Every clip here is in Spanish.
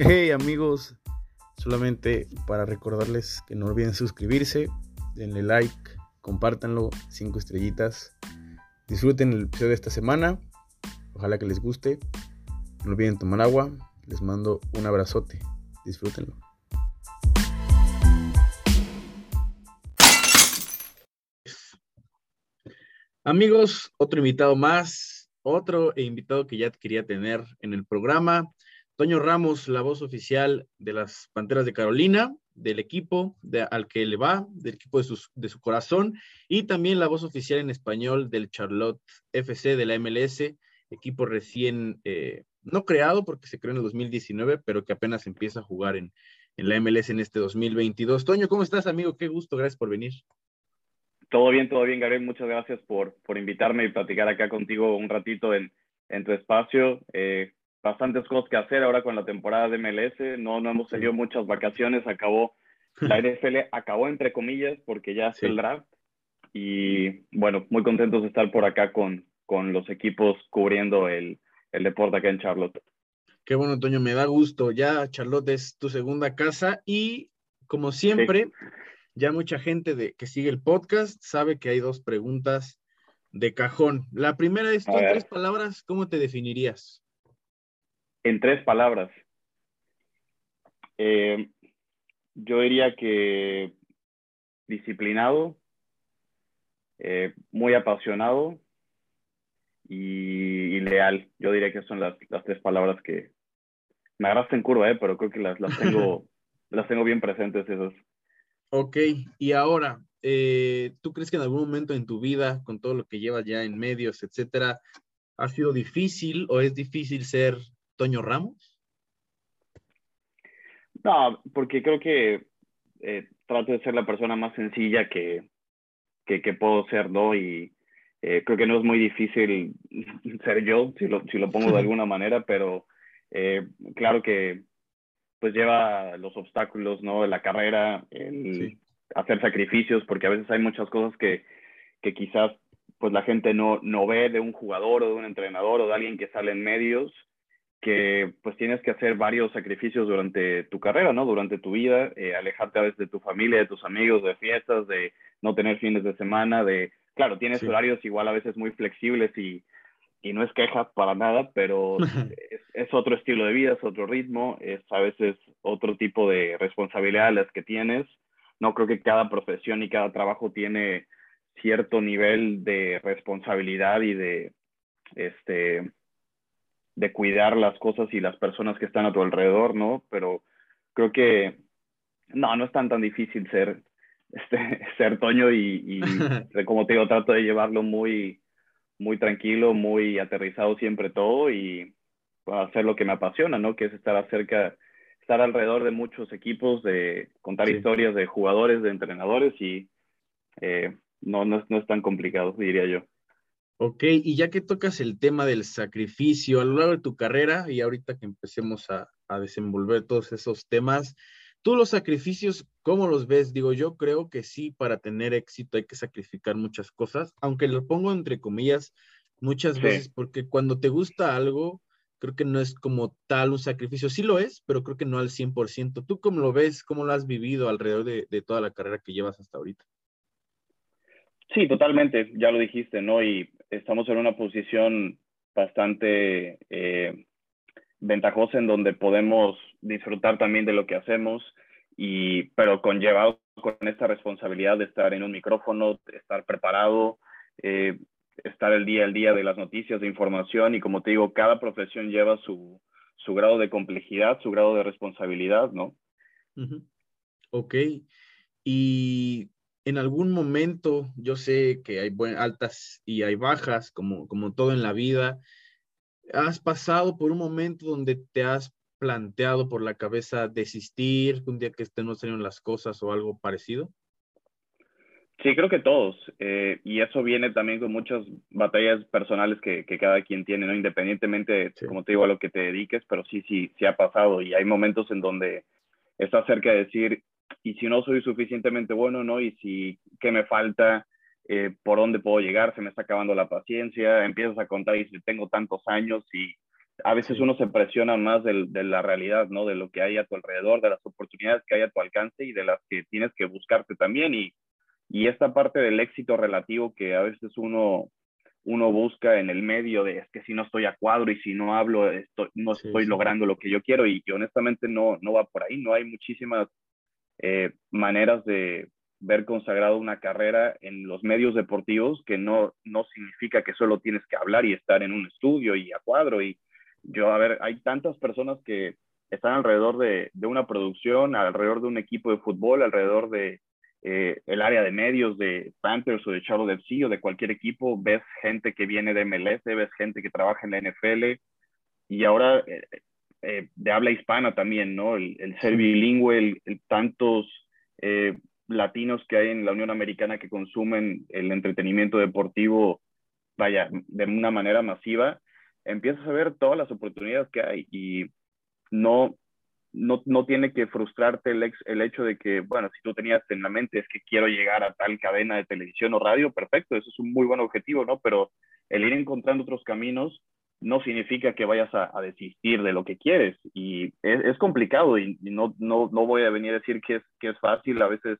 Hey amigos, solamente para recordarles que no olviden suscribirse, denle like, compártanlo, cinco estrellitas. Disfruten el episodio de esta semana, ojalá que les guste. No olviden tomar agua, les mando un abrazote, disfrútenlo. Amigos, otro invitado más, otro invitado que ya quería tener en el programa. Toño Ramos, la voz oficial de las Panteras de Carolina, del equipo al que le va, del equipo de, su corazón, y también la voz oficial en español del Charlotte FC de la MLS, equipo recién, eh, no creado porque se creó en el 2019, pero que apenas empieza a jugar en, en la MLS en este 2022. Toño, ¿cómo estás, amigo? Qué gusto, gracias por venir. Todo bien, todo bien, Gabriel. Muchas gracias por, por invitarme y platicar acá contigo un ratito en, en tu espacio. Eh, bastantes cosas que hacer ahora con la temporada de MLS. No, no hemos tenido muchas vacaciones. Acabó, la NFL acabó entre comillas porque ya es el draft. Y bueno, muy contentos de estar por acá con, con los equipos cubriendo el, el deporte acá en Charlotte. Qué bueno, Antonio, me da gusto. Ya Charlotte es tu segunda casa y como siempre, ya mucha gente de, que sigue el podcast sabe que hay dos preguntas de cajón. La primera es, en tres palabras, ¿cómo te definirías? En tres palabras. Eh, yo diría que disciplinado, eh, muy apasionado y, leal. Yo diría que son las, tres palabras que me agarraste en curva, eh, pero creo que las, las, tengo, las tengo bien presentes esas. Ok, y ahora, ¿tú crees que en algún momento en tu vida, con todo lo que llevas ya en medios, etcétera, ha sido difícil o es difícil ser Toño Ramos? No, porque creo que eh, trato de ser la persona más sencilla que, que, puedo ser, ¿no? Y eh, creo que no es muy difícil ser yo, si lo, si lo pongo de alguna manera, pero eh, claro que pues lleva los obstáculos, ¿no? De la carrera, el hacer sacrificios, porque a veces hay muchas cosas que, que quizás pues la gente no, no ve de un jugador o de un entrenador o de alguien que sale en medios que pues tienes que hacer varios sacrificios durante tu carrera, ¿no? Durante tu vida, eh, alejarte a veces de tu familia, de tus amigos, de fiestas, de no tener fines de semana, de, claro, tienes horarios igual a veces muy flexibles y, y no es queja para nada, pero es, otro estilo de vida, es otro ritmo, es a veces otro tipo de responsabilidad las que tienes. No creo que cada profesión y cada trabajo tiene cierto nivel de responsabilidad y de, este, de cuidar las cosas y las personas que están a tu alrededor, ¿no? Pero creo que no, no es tan tan difícil ser, este, ser Toño y, y como te digo, trato de llevarlo muy, muy tranquilo, muy aterrizado siempre todo y hacer lo que me apasiona, ¿no? Que es estar acerca, estar alrededor de muchos equipos, de contar historias de jugadores, de entrenadores y eh, no, no, no es tan complicado, diría yo. Ok, y ya que tocas el tema del sacrificio a lo largo de tu carrera y ahorita que empecemos a, desenvolver todos esos temas, tú los sacrificios, ¿cómo los ves? Digo, yo creo que sí, para tener éxito hay que sacrificar muchas cosas, aunque lo pongo entre comillas muchas veces, porque cuando te gusta algo, creo que no es como tal un sacrificio, sí lo es, pero creo que no al 100%. ¿Tú cómo lo ves? ¿Cómo lo has vivido alrededor de, de toda la carrera que llevas hasta ahorita? Sí, totalmente, ya lo dijiste, ¿no? Y estamos en una posición bastante eh, ventajosa en donde podemos disfrutar también de lo que hacemos, y, pero conllevado con esta responsabilidad de estar en un micrófono, estar preparado, eh, estar el día al día de las noticias, de información, y como te digo, cada profesión lleva su, su grado de complejidad, su grado de responsabilidad, ¿no? Ok. Y en algún momento, yo sé que hay altas y hay bajas, como, como todo en la vida, ¿has pasado por un momento donde te has planteado por la cabeza desistir, un día que estén no salieron las cosas o algo parecido? Sí, creo que todos. Eh, y eso viene también con muchas batallas personales que, que cada quien tiene, ¿no? Independientemente, como te digo, a lo que te dediques, pero sí, sí, sí ha pasado. Y hay momentos en donde estás cerca de decir, y si no soy suficientemente bueno, ¿no? Y si, ¿qué me falta? Eh, ¿Por dónde puedo llegar? Se me está acabando la paciencia, empiezas a contar y si tengo tantos años y a veces uno se presiona más de, la realidad, ¿no? De lo que hay a tu alrededor, de las oportunidades que hay a tu alcance y de las que tienes que buscarte también. Y, y esta parte del éxito relativo que a veces uno, uno busca en el medio de es que si no estoy a cuadro y si no hablo, estoy, no estoy logrando lo que yo quiero. Y, honestamente no, no va por ahí. No hay muchísimas eh, maneras de, ver consagrado una carrera en los medios deportivos que no, no significa que solo tienes que hablar y estar en un estudio y a cuadro. Y yo, a ver, hay tantas personas que están alrededor de, de una producción, alrededor de un equipo de fútbol, alrededor de eh, el área de medios de Panthers o de Charlotte FC o de cualquier equipo. Ves gente que viene de MLS, ves gente que trabaja en la NFL y ahora eh, eh, de habla hispana también, ¿no? El, ser bilingüe, el, tantos latinos que hay en la Unión Americana que consumen el entretenimiento deportivo, vaya, de una manera masiva, empiezas a ver todas las oportunidades que hay y no, no, no tiene que frustrarte el, el hecho de que, bueno, si tú tenías en la mente es que quiero llegar a tal cadena de televisión o radio, perfecto, eso es un muy buen objetivo, ¿no? Pero el ir encontrando otros caminos no significa que vayas a, desistir de lo que quieres. Y es, complicado y, no, no, no voy a venir a decir que es, que es fácil, a veces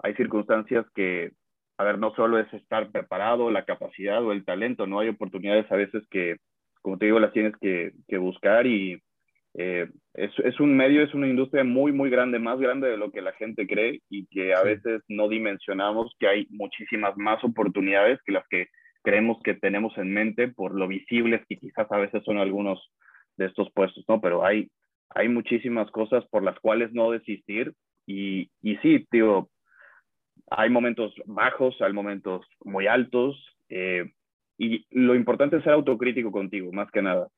hay circunstancias que, a ver, no solo es estar preparado, la capacidad o el talento, no hay oportunidades a veces que, como te digo, las tienes que, que buscar y eh, es, es, un medio, es una industria muy, muy grande, más grande de lo que la gente cree y que a veces no dimensionamos que hay muchísimas más oportunidades que las que creemos que tenemos en mente por lo visibles que quizás a veces son algunos de estos puestos, ¿no? Pero hay, hay muchísimas cosas por las cuales no desistir y, y sí, tío, hay momentos bajos, hay momentos muy altos, eh, y lo importante es ser autocrítico contigo, más que nada,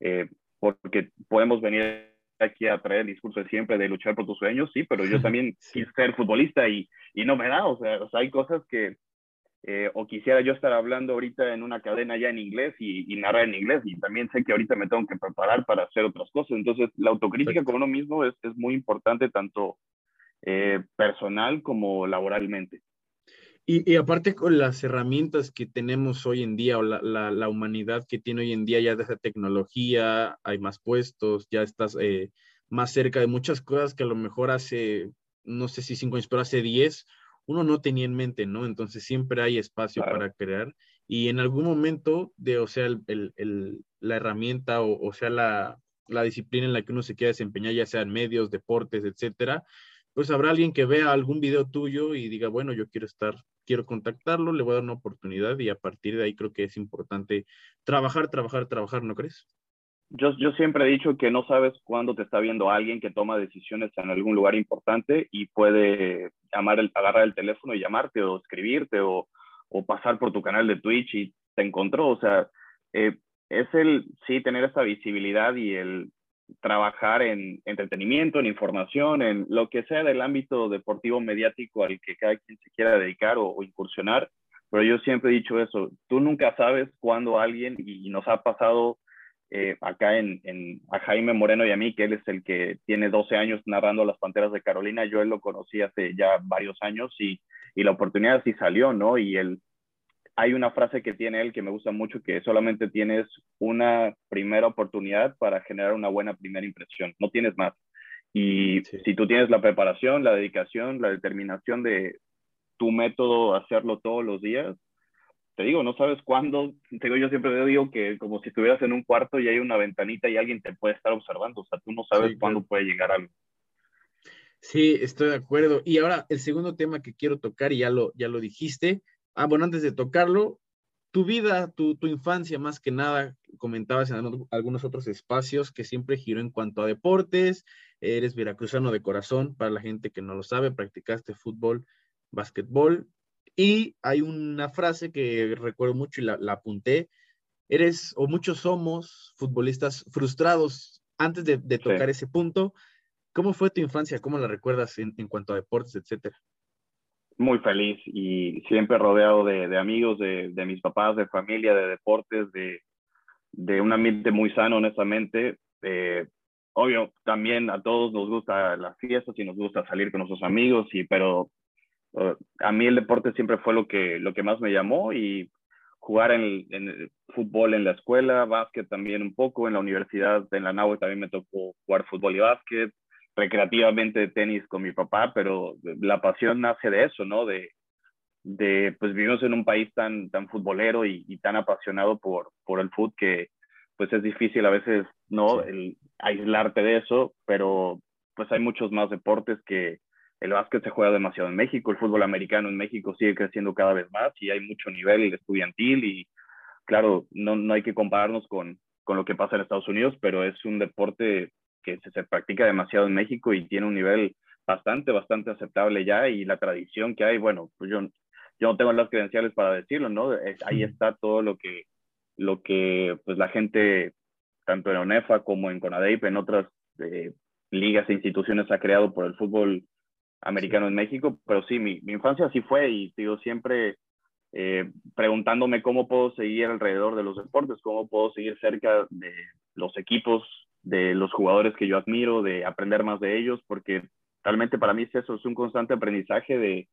eh, porque podemos venir aquí a traer el discurso de siempre de luchar por tus sueños, sí, pero yo también quise ser futbolista y, y, no me da, o sea, hay cosas que, eh, o quisiera yo estar hablando ahorita en una cadena ya en inglés y, y, narrar en inglés, y también sé que ahorita me tengo que preparar para hacer otras cosas, entonces la autocrítica con uno mismo es, es muy importante tanto eh, personal como laboralmente. Y, aparte con las herramientas que tenemos hoy en día o la, la, humanidad que tiene hoy en día, ya de esa tecnología, hay más puestos, ya estás eh, más cerca de muchas cosas que a lo mejor hace, no sé si cinco años, pero hace diez, uno no tenía en mente, ¿no? Entonces siempre hay espacio para crear y en algún momento de, o sea, el, el, la herramienta o, o sea, la, la disciplina en la que uno se quiera desempeñar, ya sea en medios, deportes, etcétera, pues habrá alguien que vea algún video tuyo y diga, bueno, yo quiero estar, quiero contactarlo, le voy a dar una oportunidad y a partir de ahí creo que es importante trabajar, trabajar, trabajar, ¿no crees? Yo, yo siempre he dicho que no sabes cuándo te está viendo alguien que toma decisiones en algún lugar importante y puede llamar el, agarrar el teléfono y llamarte o escribirte o, o pasar por tu canal de Twitch y te encontró. O sea, eh, es el, sí, tener esa visibilidad y el trabajar en entretenimiento, en información, en lo que sea del ámbito deportivo mediático al que cada quien se quiera dedicar o, incursionar. Pero yo siempre he dicho eso, tú nunca sabes cuándo alguien, y, nos ha pasado eh, acá en, en, a Jaime Moreno y a mí, que él es el que tiene 12 años narrando las Panteras de Carolina, yo él lo conocí hace ya varios años y, y la oportunidad sí salió, ¿no? Y él hay una frase que tiene él que me gusta mucho, que solamente tienes una primera oportunidad para generar una buena primera impresión, no tienes más. Y si tú tienes la preparación, la dedicación, la determinación de tu método, hacerlo todos los días, te digo, no sabes cuándo, te digo, yo siempre digo que como si estuvieras en un cuarto y hay una ventanita y alguien te puede estar observando, o sea, tú no sabes cuándo puede llegar algo. Sí, estoy de acuerdo. Y ahora el segundo tema que quiero tocar, y ya lo, ya lo dijiste, Ah, bueno, antes de tocarlo, tu vida, tu, tu infancia más que nada, comentabas en algunos otros espacios que siempre giró en cuanto a deportes, eres veracruzano de corazón, para la gente que no lo sabe, practicaste fútbol, básquetbol, y hay una frase que recuerdo mucho y la, apunté, eres, o muchos somos futbolistas frustrados. Antes de, tocar ese punto, ¿cómo fue tu infancia? ¿Cómo la recuerdas en, en cuanto a deportes, etcétera? muy feliz y siempre rodeado de, de amigos, de, de, mis papás, de familia, de deportes, de, de un ambiente muy sano, honestamente. Eh, obvio, también a todos nos gusta las fiestas y nos gusta salir con nuestros amigos, y, pero uh, a mí el deporte siempre fue lo que, lo que más me llamó y jugar en, en, fútbol en la escuela, básquet también un poco, en la universidad, en la NAUE también me tocó jugar fútbol y básquet, recreativamente tenis con mi papá, pero la pasión nace de eso, ¿no? De, de pues vivimos en un país tan, tan futbolero y, y tan apasionado por, por el fútbol que pues es difícil a veces, ¿no? El aislarte de eso, pero pues hay muchos más deportes que el básquet se juega demasiado en México, el fútbol americano en México sigue creciendo cada vez más y hay mucho nivel estudiantil y claro, no, no hay que compararnos con, con lo que pasa en Estados Unidos, pero es un deporte que se, se, practica demasiado en México y tiene un nivel bastante, bastante aceptable ya y la tradición que hay, bueno, pues yo, yo no tengo las credenciales para decirlo, ¿no? Es, ahí está todo lo que, lo que pues la gente, tanto en ONEFA como en CONADEIP, en otras eh, ligas e instituciones ha creado por el fútbol americano en México, pero sí, mi, mi infancia sí fue y digo, siempre eh, preguntándome cómo puedo seguir alrededor de los deportes, cómo puedo seguir cerca de los equipos, de los jugadores que yo admiro, de aprender más de ellos, porque realmente para mí es eso, es un constante aprendizaje de,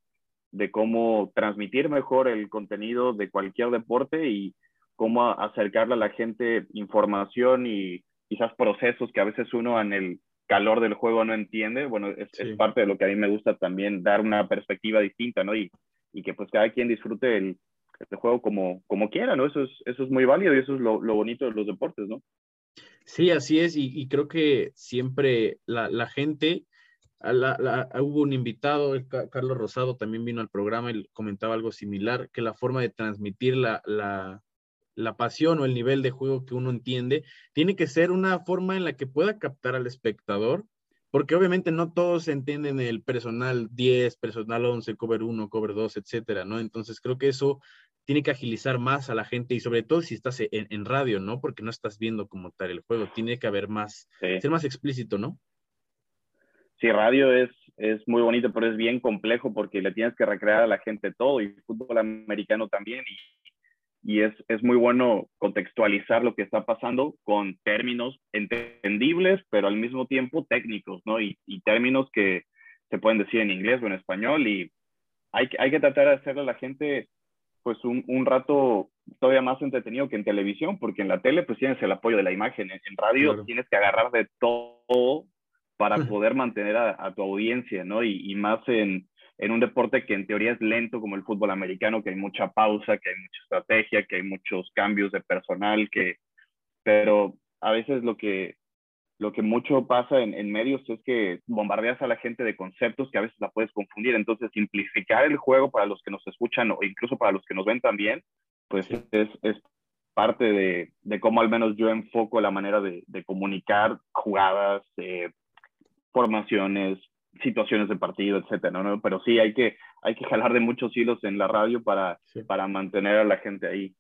de cómo transmitir mejor el contenido de cualquier deporte y cómo acercarle a la gente información y quizás procesos que a veces uno en el calor del juego no entiende. Bueno, es, sí. es parte de lo que a mí me gusta también, dar una perspectiva distinta, ¿no? Y, y que pues cada quien disfrute el, el, juego como, como quiera, ¿no? Eso es, eso es muy válido y eso es lo, lo bonito de los deportes, ¿no? Sí, así es, y, y creo que siempre la, la gente, la, la, hubo un invitado, el Carlos Rosado también vino al programa y comentaba algo similar, que la forma de transmitir la, la, pasión o el nivel de juego que uno entiende, tiene que ser una forma en la que pueda captar al espectador, porque obviamente no todos entienden el personal 10, personal 11, cover 1, cover 2, etcétera, ¿no? Entonces creo que eso tiene que agilizar más a la gente y sobre todo si estás en, en radio, ¿no? Porque no estás viendo como tal el juego, tiene que haber más, sí. ser más explícito, ¿no? Sí, radio es, es muy bonito, pero es bien complejo porque le tienes que recrear a la gente todo y fútbol americano también y y es, es muy bueno contextualizar lo que está pasando con términos entendibles, pero al mismo tiempo técnicos, ¿no? Y, y términos que se pueden decir en inglés o en español y hay, hay que tratar de hacerle a la gente pues un, un, rato todavía más entretenido que en televisión, porque en la tele pues tienes el apoyo de la imagen, en, en radio claro. tienes que agarrar de todo para poder mantener a, a tu audiencia, ¿no? Y, y más en, en un deporte que en teoría es lento como el fútbol americano, que hay mucha pausa, que hay mucha estrategia, que hay muchos cambios de personal, que, pero a veces lo que, lo que mucho pasa en, en, medios es que bombardeas a la gente de conceptos que a veces la puedes confundir. Entonces, simplificar el juego para los que nos escuchan o incluso para los que nos ven también, pues sí. es, es, parte de, de, cómo al menos yo enfoco la manera de, de comunicar jugadas, eh, formaciones, situaciones de partido, etcétera, ¿no? Pero sí hay que, hay que jalar de muchos hilos en la radio para, sí. para mantener a la gente ahí.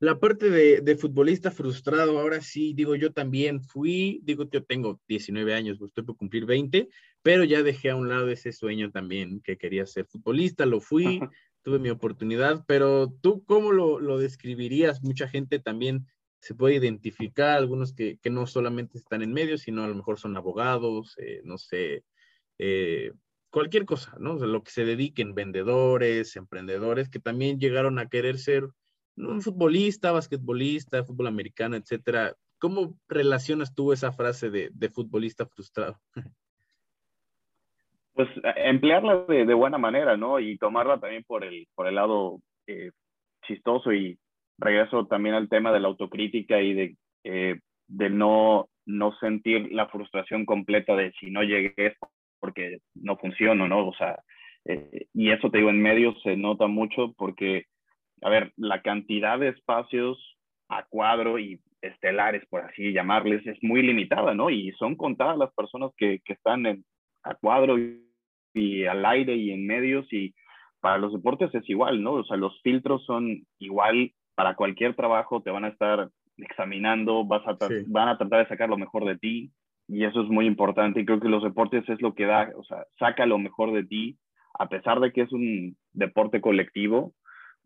La parte de, de, futbolista frustrado, ahora sí, digo, yo también fui, digo, yo tengo 19 años, pues estoy por cumplir 20, pero ya dejé a un lado ese sueño también que quería ser futbolista, lo fui, tuve mi oportunidad, pero tú, ¿cómo lo, lo describirías? Mucha gente también se puede identificar, algunos que, que, no solamente están en medios, sino a lo mejor son abogados, eh, no sé, eh, cualquier cosa, ¿no? O lo que se dediquen, vendedores, emprendedores, que también llegaron a querer ser un futbolista, basquetbolista, fútbol americano, etcétera. ¿Cómo relacionas tú esa frase de, futbolista frustrado? Pues eh, emplearla de, buena manera, ¿no? Y tomarla también por el, lado eh, chistoso y regreso también al tema de la autocrítica y de, no, sentir la frustración completa de si no llegué porque no funciona, ¿no? O sea, eh, y eso te digo, en medios se nota mucho porque, a ver, la cantidad de espacios a cuadro y estelares, por así llamarles, es muy limitada, ¿no? Y son contadas las personas que, que están en, a cuadro y, y al aire y en medios y para los deportes es igual, ¿no? O sea, los filtros son igual para cualquier trabajo, te van a estar examinando, vas a sí. van a tratar de sacar lo mejor de ti, y eso es muy importante y creo que los deportes es lo que da, o sea, saca lo mejor de ti, a pesar de que es un deporte colectivo,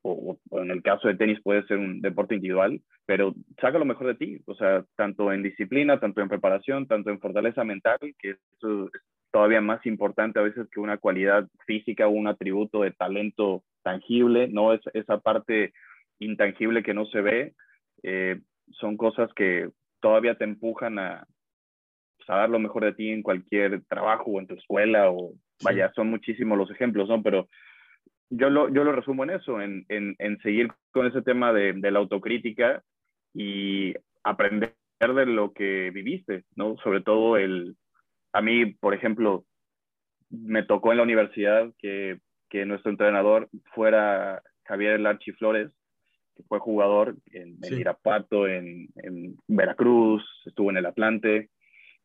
o, en el caso de tenis puede ser un deporte individual, pero saca lo mejor de ti, o sea, tanto en disciplina, tanto en preparación, tanto en fortaleza mental, que eso es todavía más importante a veces que una cualidad física o un atributo de talento tangible, ¿no? Es, esa parte intangible que no se ve, eh, son cosas que todavía te empujan a, pues, a, dar lo mejor de ti en cualquier trabajo o en tu escuela o vaya, son muchísimos los ejemplos, ¿no? Pero yo lo, yo lo resumo en eso, en, en, en seguir con ese tema de, de, la autocrítica y aprender de lo que viviste, ¿no? Sobre todo el, a mí, por ejemplo, me tocó en la universidad que, que nuestro entrenador fuera Javier Larchi Flores, que fue jugador en, en Irapuato, en, en, Veracruz, estuvo en el Atlante,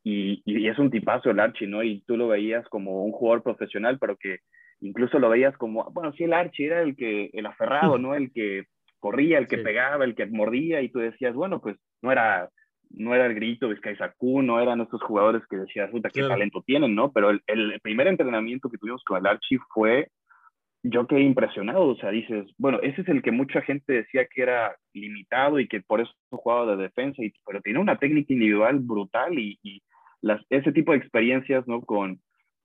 y, y, es un tipazo el Archie, ¿no? Y tú lo veías como un jugador profesional, pero que incluso lo veías como, bueno, sí, el Archie era el que, el aferrado, ¿no? El que corría, el que sí. pegaba, el que mordía, y tú decías, bueno, pues no era, no era el grito Saku, no eran estos jugadores que decías, puta, qué claro. talento tienen, ¿no? Pero el, el, primer entrenamiento que tuvimos con el Archie fue, yo quedé impresionado, o sea, dices, bueno, ese es el que mucha gente decía que era limitado y que por eso jugaba de defensa, y, pero tiene una técnica individual brutal y, y las, ese tipo de experiencias, ¿no? Con,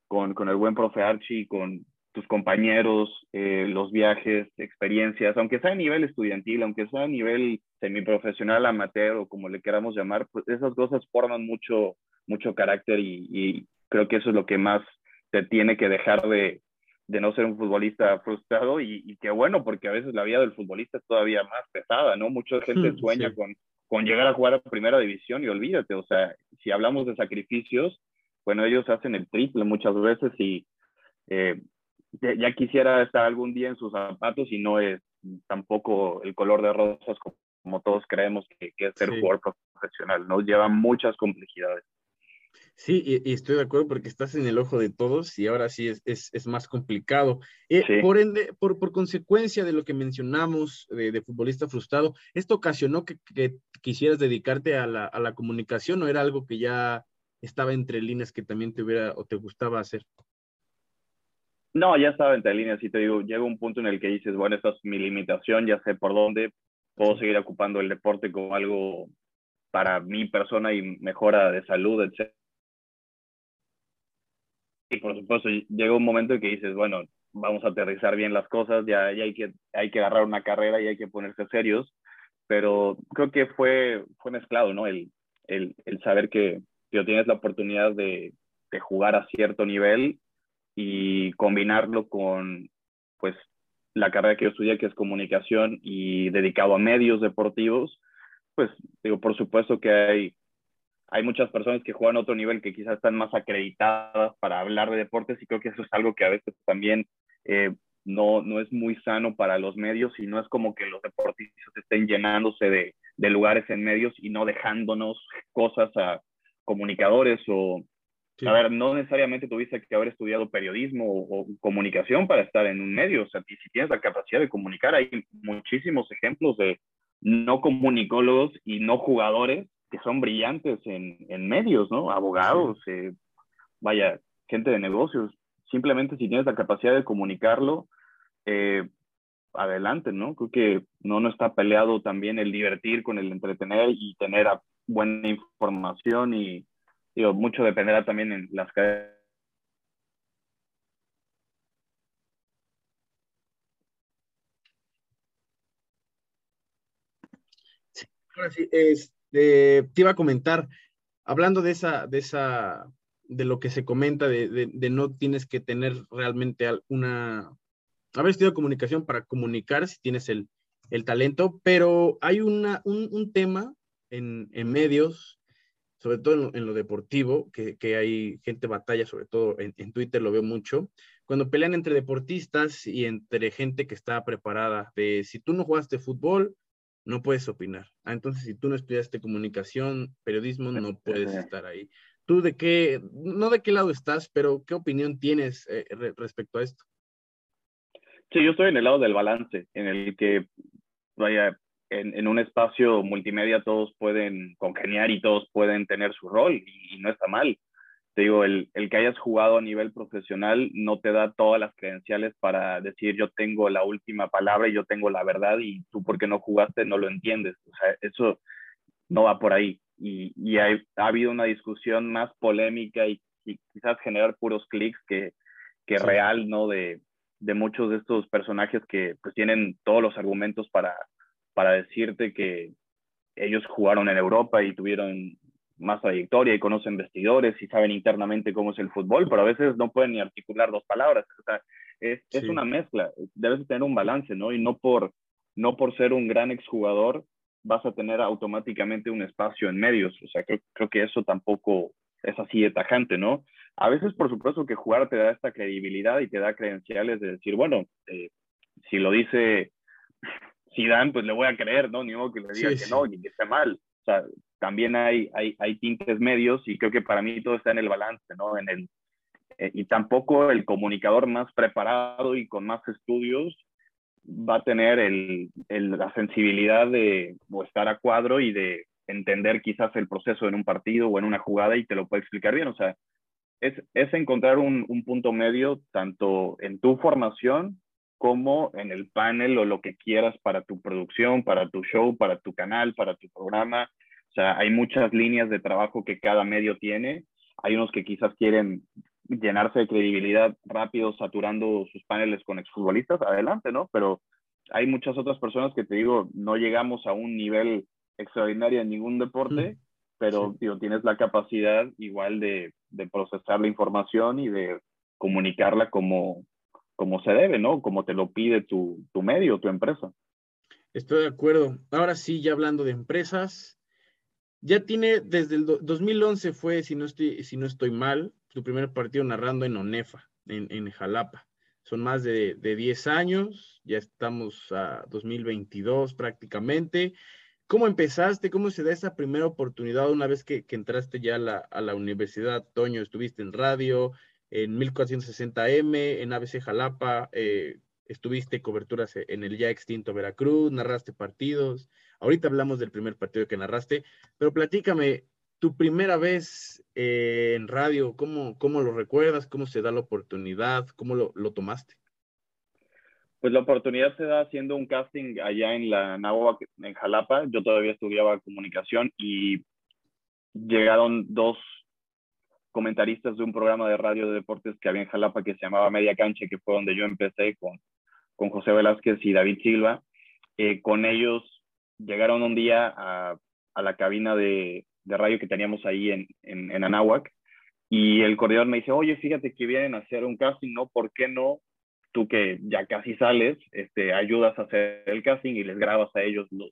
con, con el buen profe Archie, con tus compañeros, eh, los viajes, experiencias, aunque sea a nivel estudiantil, aunque sea a nivel semiprofesional, amateur o como le queramos llamar, pues esas cosas forman mucho, mucho carácter y, y creo que eso es lo que más te tiene que dejar de, de no ser un futbolista frustrado y, y, que bueno, porque a veces la vida del futbolista es todavía más pesada, ¿no? Mucha gente sueña sí. con, con llegar a jugar a primera división y olvídate, o sea, si hablamos de sacrificios, bueno, ellos hacen el triple muchas veces y eh, ya quisiera estar algún día en sus zapatos y no es tampoco el color de rosas como todos creemos que, que es ser sí. jugador profesional, ¿no? Lleva muchas complejidades. Sí, y, y, estoy de acuerdo porque estás en el ojo de todos y ahora sí es, es, es más complicado. Eh, sí. Por ende, por, por, consecuencia de lo que mencionamos de, de futbolista frustrado, ¿esto ocasionó que, que quisieras dedicarte a la, a la, comunicación o era algo que ya estaba entre líneas que también te hubiera o te gustaba hacer? No, ya estaba entre líneas y te digo, llega un punto en el que dices, bueno, esta es mi limitación, ya sé por dónde, puedo seguir ocupando el deporte como algo para mi persona y mejora de salud, etc. Y por supuesto, llega un momento en que dices, bueno, vamos a aterrizar bien las cosas, ya, ya hay, que, hay que agarrar una carrera y hay que ponerse serios, pero creo que fue, fue mezclado, ¿no? El, el, el saber que, que tienes la oportunidad de, de jugar a cierto nivel y combinarlo con pues la carrera que yo estudié que es comunicación y dedicado a medios deportivos, pues digo, por supuesto que hay, hay muchas personas que juegan a otro nivel que quizás están más acreditadas para hablar de deportes y creo que eso es algo que a veces también eh, no, no es muy sano para los medios y no es como que los deportistas estén llenándose de, de lugares en medios y no dejándonos cosas a comunicadores o Sí. A ver, no necesariamente tuviste que haber estudiado periodismo o, o, comunicación para estar en un medio. O sea, si tienes la capacidad de comunicar, hay muchísimos ejemplos de no comunicólogos y no jugadores que son brillantes en, en medios, ¿no? Abogados, sí. eh, vaya, gente de negocios. Simplemente si tienes la capacidad de comunicarlo, eh, adelante, ¿no? Creo que no, no está peleado también el divertir con el entretener y tener buena información y digo, mucho dependerá también en las cadenas. Sí, ahora este, te iba a comentar, hablando de esa, de esa, de lo que se comenta, de, de, no tienes que tener realmente una, haber estudiado comunicación para comunicar si tienes el, el talento, pero hay una, un, un tema en, en medios sobre todo en lo, en lo deportivo, que, que, hay gente batalla, sobre todo en, en, Twitter lo veo mucho, cuando pelean entre deportistas y entre gente que está preparada, de si tú no jugaste fútbol, no puedes opinar. Ah, entonces, si tú no estudiaste comunicación, periodismo, no puedes estar ahí. ¿Tú de qué, no de qué lado estás, pero qué opinión tienes eh, re, respecto a esto? Sí, yo estoy en el lado del balance, en el que, vaya, en, en, un espacio multimedia todos pueden congeniar y todos pueden tener su rol y, y no está mal. Te digo, el, el, que hayas jugado a nivel profesional no te da todas las credenciales para decir yo tengo la última palabra y yo tengo la verdad y tú porque no jugaste no lo entiendes. O sea, eso no va por ahí. Y, y hay, ha habido una discusión más polémica y, y quizás generar puros clics que, que sí. real, ¿no? De, de muchos de estos personajes que pues tienen todos los argumentos para, para decirte que ellos jugaron en Europa y tuvieron más trayectoria y conocen vestidores y saben internamente cómo es el fútbol, pero a veces no pueden ni articular dos palabras. O sea, es, es una mezcla, debes tener un balance, ¿no? Y no por, no por ser un gran exjugador vas a tener automáticamente un espacio en medios. O sea, creo, creo que eso tampoco es así de tajante, ¿no? A veces, por supuesto, que jugar te da esta credibilidad y te da credenciales de decir, bueno, eh, si lo dice Zidane, pues le voy a creer, ¿no? Ni modo que le diga que no, ni que esté mal. O sea, también hay, hay, hay tintes medios y creo que para mí todo está en el balance, ¿no? En el, eh, y tampoco el comunicador más preparado y con más estudios va a tener el, la sensibilidad de estar a cuadro y de entender quizás el proceso en un partido o en una jugada y te lo puede explicar bien. O sea, es, es encontrar un, un, punto medio tanto en tu formación como en el panel o lo que quieras para tu producción, para tu show, para tu canal, para tu programa. O sea, hay muchas líneas de trabajo que cada medio tiene. Hay unos que quizás quieren llenarse de credibilidad rápido saturando sus paneles con exfutbolistas, adelante, ¿no? Pero hay muchas otras personas que te digo, no llegamos a un nivel extraordinario en ningún deporte, pero tienes la capacidad igual de, de, procesar la información y de comunicarla como, como se debe, ¿no? Como te lo pide tu, tu medio, tu empresa. Estoy de acuerdo. Ahora sí, ya hablando de empresas, ya tiene desde el 2011 fue, si no estoy, si no estoy mal, tu primer partido narrando en Onefa, en, en Jalapa. Son más de, de 10 años, ya estamos a 2022 prácticamente. ¿Cómo empezaste? ¿Cómo se da esa primera oportunidad una vez que, que entraste ya a la, a la, universidad? Toño, estuviste en radio, en 1460M, en ABC Jalapa, eh, estuviste coberturas en el ya extinto Veracruz, narraste partidos. Ahorita hablamos del primer partido que narraste, pero platícame, tu primera vez eh, en radio, ¿cómo, ¿cómo lo recuerdas? ¿Cómo se da la oportunidad? ¿Cómo lo, lo, tomaste? Pues la oportunidad se da haciendo un casting allá en la Nahua, en Jalapa. Yo todavía estudiaba comunicación y llegaron dos comentaristas de un programa de radio de deportes que había en Jalapa que se llamaba Media Cancha, que fue donde yo empecé con, con José Velázquez y David Silva. Eh, con ellos llegaron un día a, a la cabina de, de radio que teníamos ahí en, en, en Anáhuac. Y el corredor me dice, oye, fíjate que vienen a hacer un casting, ¿no? ¿Por qué no? Tú que ya casi sales, este, ayudas a hacer el casting y les grabas a ellos los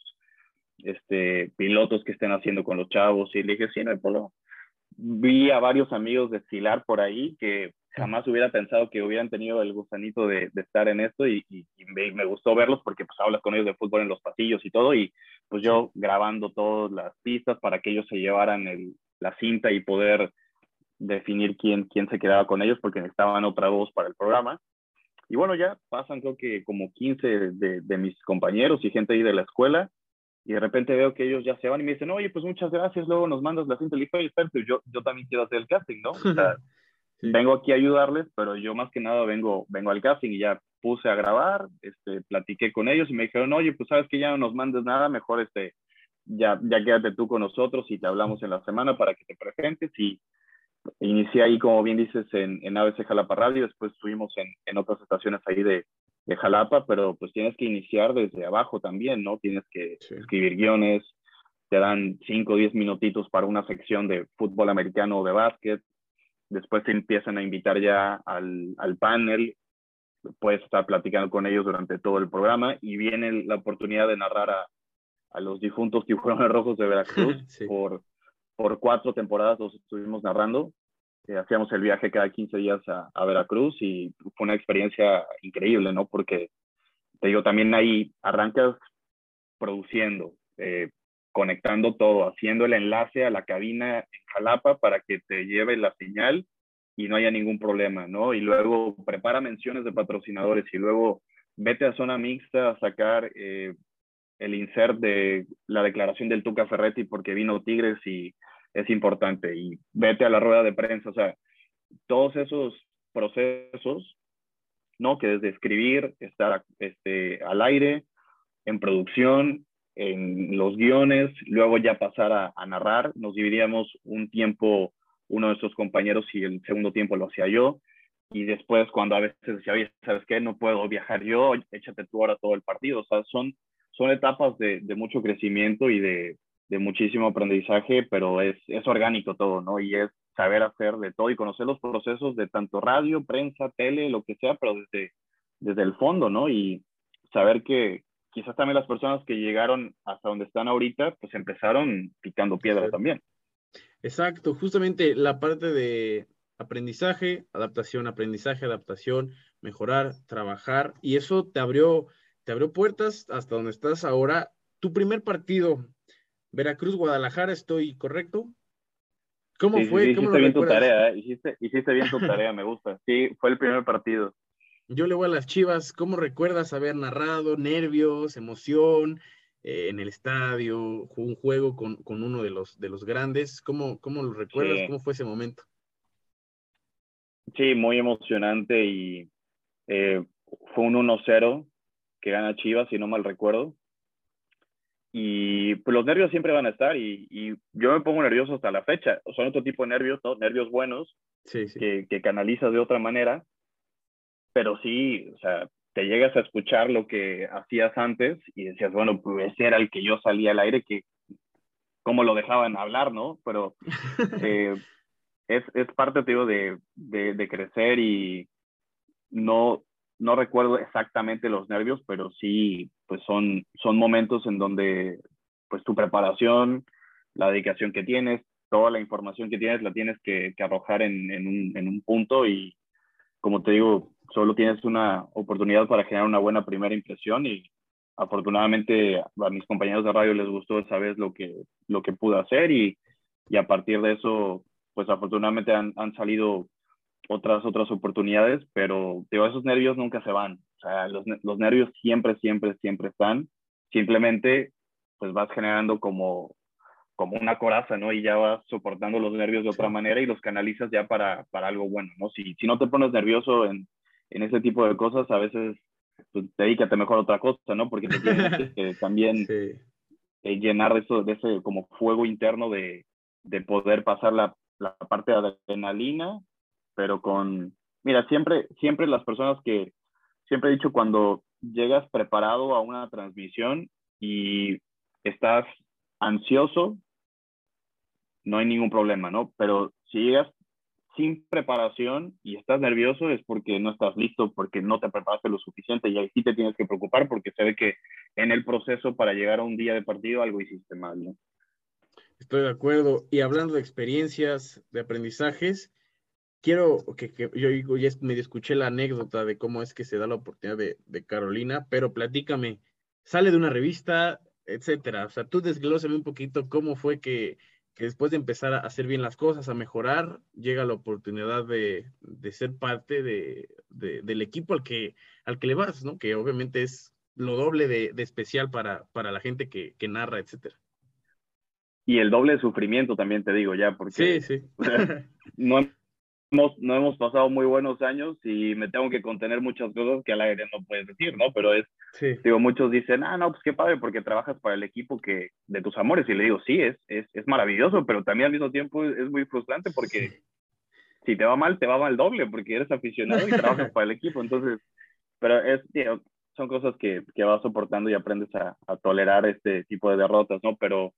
este, pilotos que estén haciendo con los chavos. Y le dije, sí, no hay problema. Vi a varios amigos desfilar por ahí que jamás hubiera pensado que hubieran tenido el gusanito de, de estar en esto y, y, y me, me, gustó verlos porque pues hablas con ellos de fútbol en los pasillos y todo y pues yo grabando todas las pistas para que ellos se llevaran el, la cinta y poder definir quién, quién se quedaba con ellos porque necesitaban otra voz para el programa. Y bueno, ya pasan creo que como 15 de, de mis compañeros y gente ahí de la escuela y de repente veo que ellos ya se van y me dicen, oye, pues muchas gracias, luego nos mandas la cinta y le pues yo, yo también quiero hacer el casting, ¿no? O sea, Sí. Vengo aquí a ayudarles, pero yo más que nada vengo, vengo al casting y ya puse a grabar, este, platiqué con ellos y me dijeron, oye, pues sabes que ya no nos mandes nada, mejor este, ya, ya quédate tú con nosotros y te hablamos en la semana para que te presentes y inicié ahí, como bien dices, en, en ABC Jalapa Radio, después estuvimos en, en otras estaciones ahí de, de, Jalapa, pero pues tienes que iniciar desde abajo también, ¿no? Tienes que sí. escribir guiones, te dan 5 o 10 minutitos para una sección de fútbol americano o de básquet, después te empiezan a invitar ya al, al, panel, puedes estar platicando con ellos durante todo el programa y viene la oportunidad de narrar a, a los difuntos tiburones rojos de Veracruz sí. por, por cuatro temporadas los estuvimos narrando. Eh, hacíamos el viaje cada 15 días a, a, Veracruz y fue una experiencia increíble, ¿no? Porque te digo, también ahí arrancas produciendo, eh, conectando todo, haciendo el enlace a la cabina en Jalapa para que te lleve la señal y no haya ningún problema, ¿no? Y luego prepara menciones de patrocinadores y luego vete a zona mixta a sacar eh, el insert de la declaración del Tuca Ferretti porque vino Tigres y es importante y vete a la rueda de prensa, o sea, todos esos procesos, ¿no? Que desde escribir, estar este, al aire, en producción, en los guiones, luego ya pasar a, a, narrar. Nos dividíamos un tiempo uno de nuestros compañeros y el segundo tiempo lo hacía yo. Y después cuando a veces decía, oye, ¿sabes qué? No puedo viajar yo, échate tú ahora todo el partido. O sea, son, son etapas de, de mucho crecimiento y de, de, muchísimo aprendizaje, pero es, es orgánico todo, ¿no? Y es saber hacer de todo y conocer los procesos de tanto radio, prensa, tele, lo que sea, pero desde, desde el fondo, ¿no? Y saber que quizás también las personas que llegaron hasta donde están ahorita, pues empezaron picando piedra también. Exacto, justamente la parte de aprendizaje, adaptación, aprendizaje, adaptación, mejorar, trabajar, y eso te abrió, te abrió puertas hasta donde estás ahora. Tu primer partido, Veracruz, Guadalajara, ¿estoy correcto? ¿Cómo fue? Sí, hiciste bien tu tarea, ¿eh? hiciste, hiciste bien tu tarea, me gusta. Sí, fue el primer partido. Yo le voy a las Chivas. ¿Cómo recuerdas haber narrado? Nervios, emoción eh, en el estadio, un juego con, con, uno de los, de los grandes. ¿Cómo, cómo lo recuerdas? ¿Cómo fue ese momento? Sí, muy emocionante y eh, fue un 1-0 que gana Chivas, si no mal recuerdo. Y pues los nervios siempre van a estar y, y, yo me pongo nervioso hasta la fecha. Son otro tipo de nervios, ¿no? Nervios buenos sí, sí. Que, que canalizas de otra manera pero sí, o sea, te llegas a escuchar lo que hacías antes y decías, bueno, pues ese era el que yo salía al aire, que cómo lo dejaban hablar, ¿no? Pero eh, es, es, parte, te digo, de, de, de, crecer y no, no recuerdo exactamente los nervios, pero sí, pues son, son momentos en donde, pues tu preparación, la dedicación que tienes, toda la información que tienes, la tienes que, que arrojar en, en, un, en un punto y, como te digo, solo tienes una oportunidad para generar una buena primera impresión y afortunadamente a mis compañeros de radio les gustó esa vez lo que, lo que pude hacer y, y a partir de eso, pues afortunadamente han, han, salido otras, otras oportunidades, pero digo, esos nervios nunca se van. O sea, los, los nervios siempre, siempre, siempre están. Simplemente, pues vas generando como como una coraza, ¿no? Y ya vas soportando los nervios de otra manera y los canalizas ya para, para algo bueno, ¿no? Si, si no te pones nervioso en, en ese tipo de cosas, a veces pues, dedícate mejor a otra cosa, ¿no? Porque te tienes que también sí. eh, llenar de, eso, de ese como fuego interno de, de poder pasar la, la, parte de adrenalina, pero con, mira, siempre, siempre las personas que, siempre he dicho, cuando llegas preparado a una transmisión y estás ansioso, no hay ningún problema, ¿no? Pero si llegas sin preparación y estás nervioso es porque no estás listo, porque no te preparaste lo suficiente y ahí sí te tienes que preocupar porque se ve que en el proceso para llegar a un día de partido algo hiciste mal, ¿no? Estoy de acuerdo. Y hablando de experiencias, de aprendizajes, quiero que, que yo, ya medio escuché la anécdota de cómo es que se da la oportunidad de, de Carolina, pero platícame, sale de una revista, etcétera. O sea, tú desglósame un poquito cómo fue que que después de empezar a hacer bien las cosas, a mejorar, llega la oportunidad de, de ser parte de, de, del equipo al que, al que le vas, ¿no? Que obviamente es lo doble de, especial para, para la gente que, que, narra, etcétera. Y el doble de sufrimiento también te digo ya, porque sí, sí. No, hemos, no hemos pasado muy buenos años y me tengo que contener muchas cosas que al aire no puedes decir, ¿no? Pero es, sí. digo, muchos dicen, ah, no, pues qué padre, porque trabajas para el equipo que de tus amores. Y le digo, sí, es, es, es maravilloso, pero también al mismo tiempo es, es muy frustrante porque sí. si te va mal, te va mal doble, porque eres aficionado y trabajas para el equipo. Entonces, pero es, digo, son cosas que, que vas soportando y aprendes a, a tolerar este tipo de derrotas, ¿no? Pero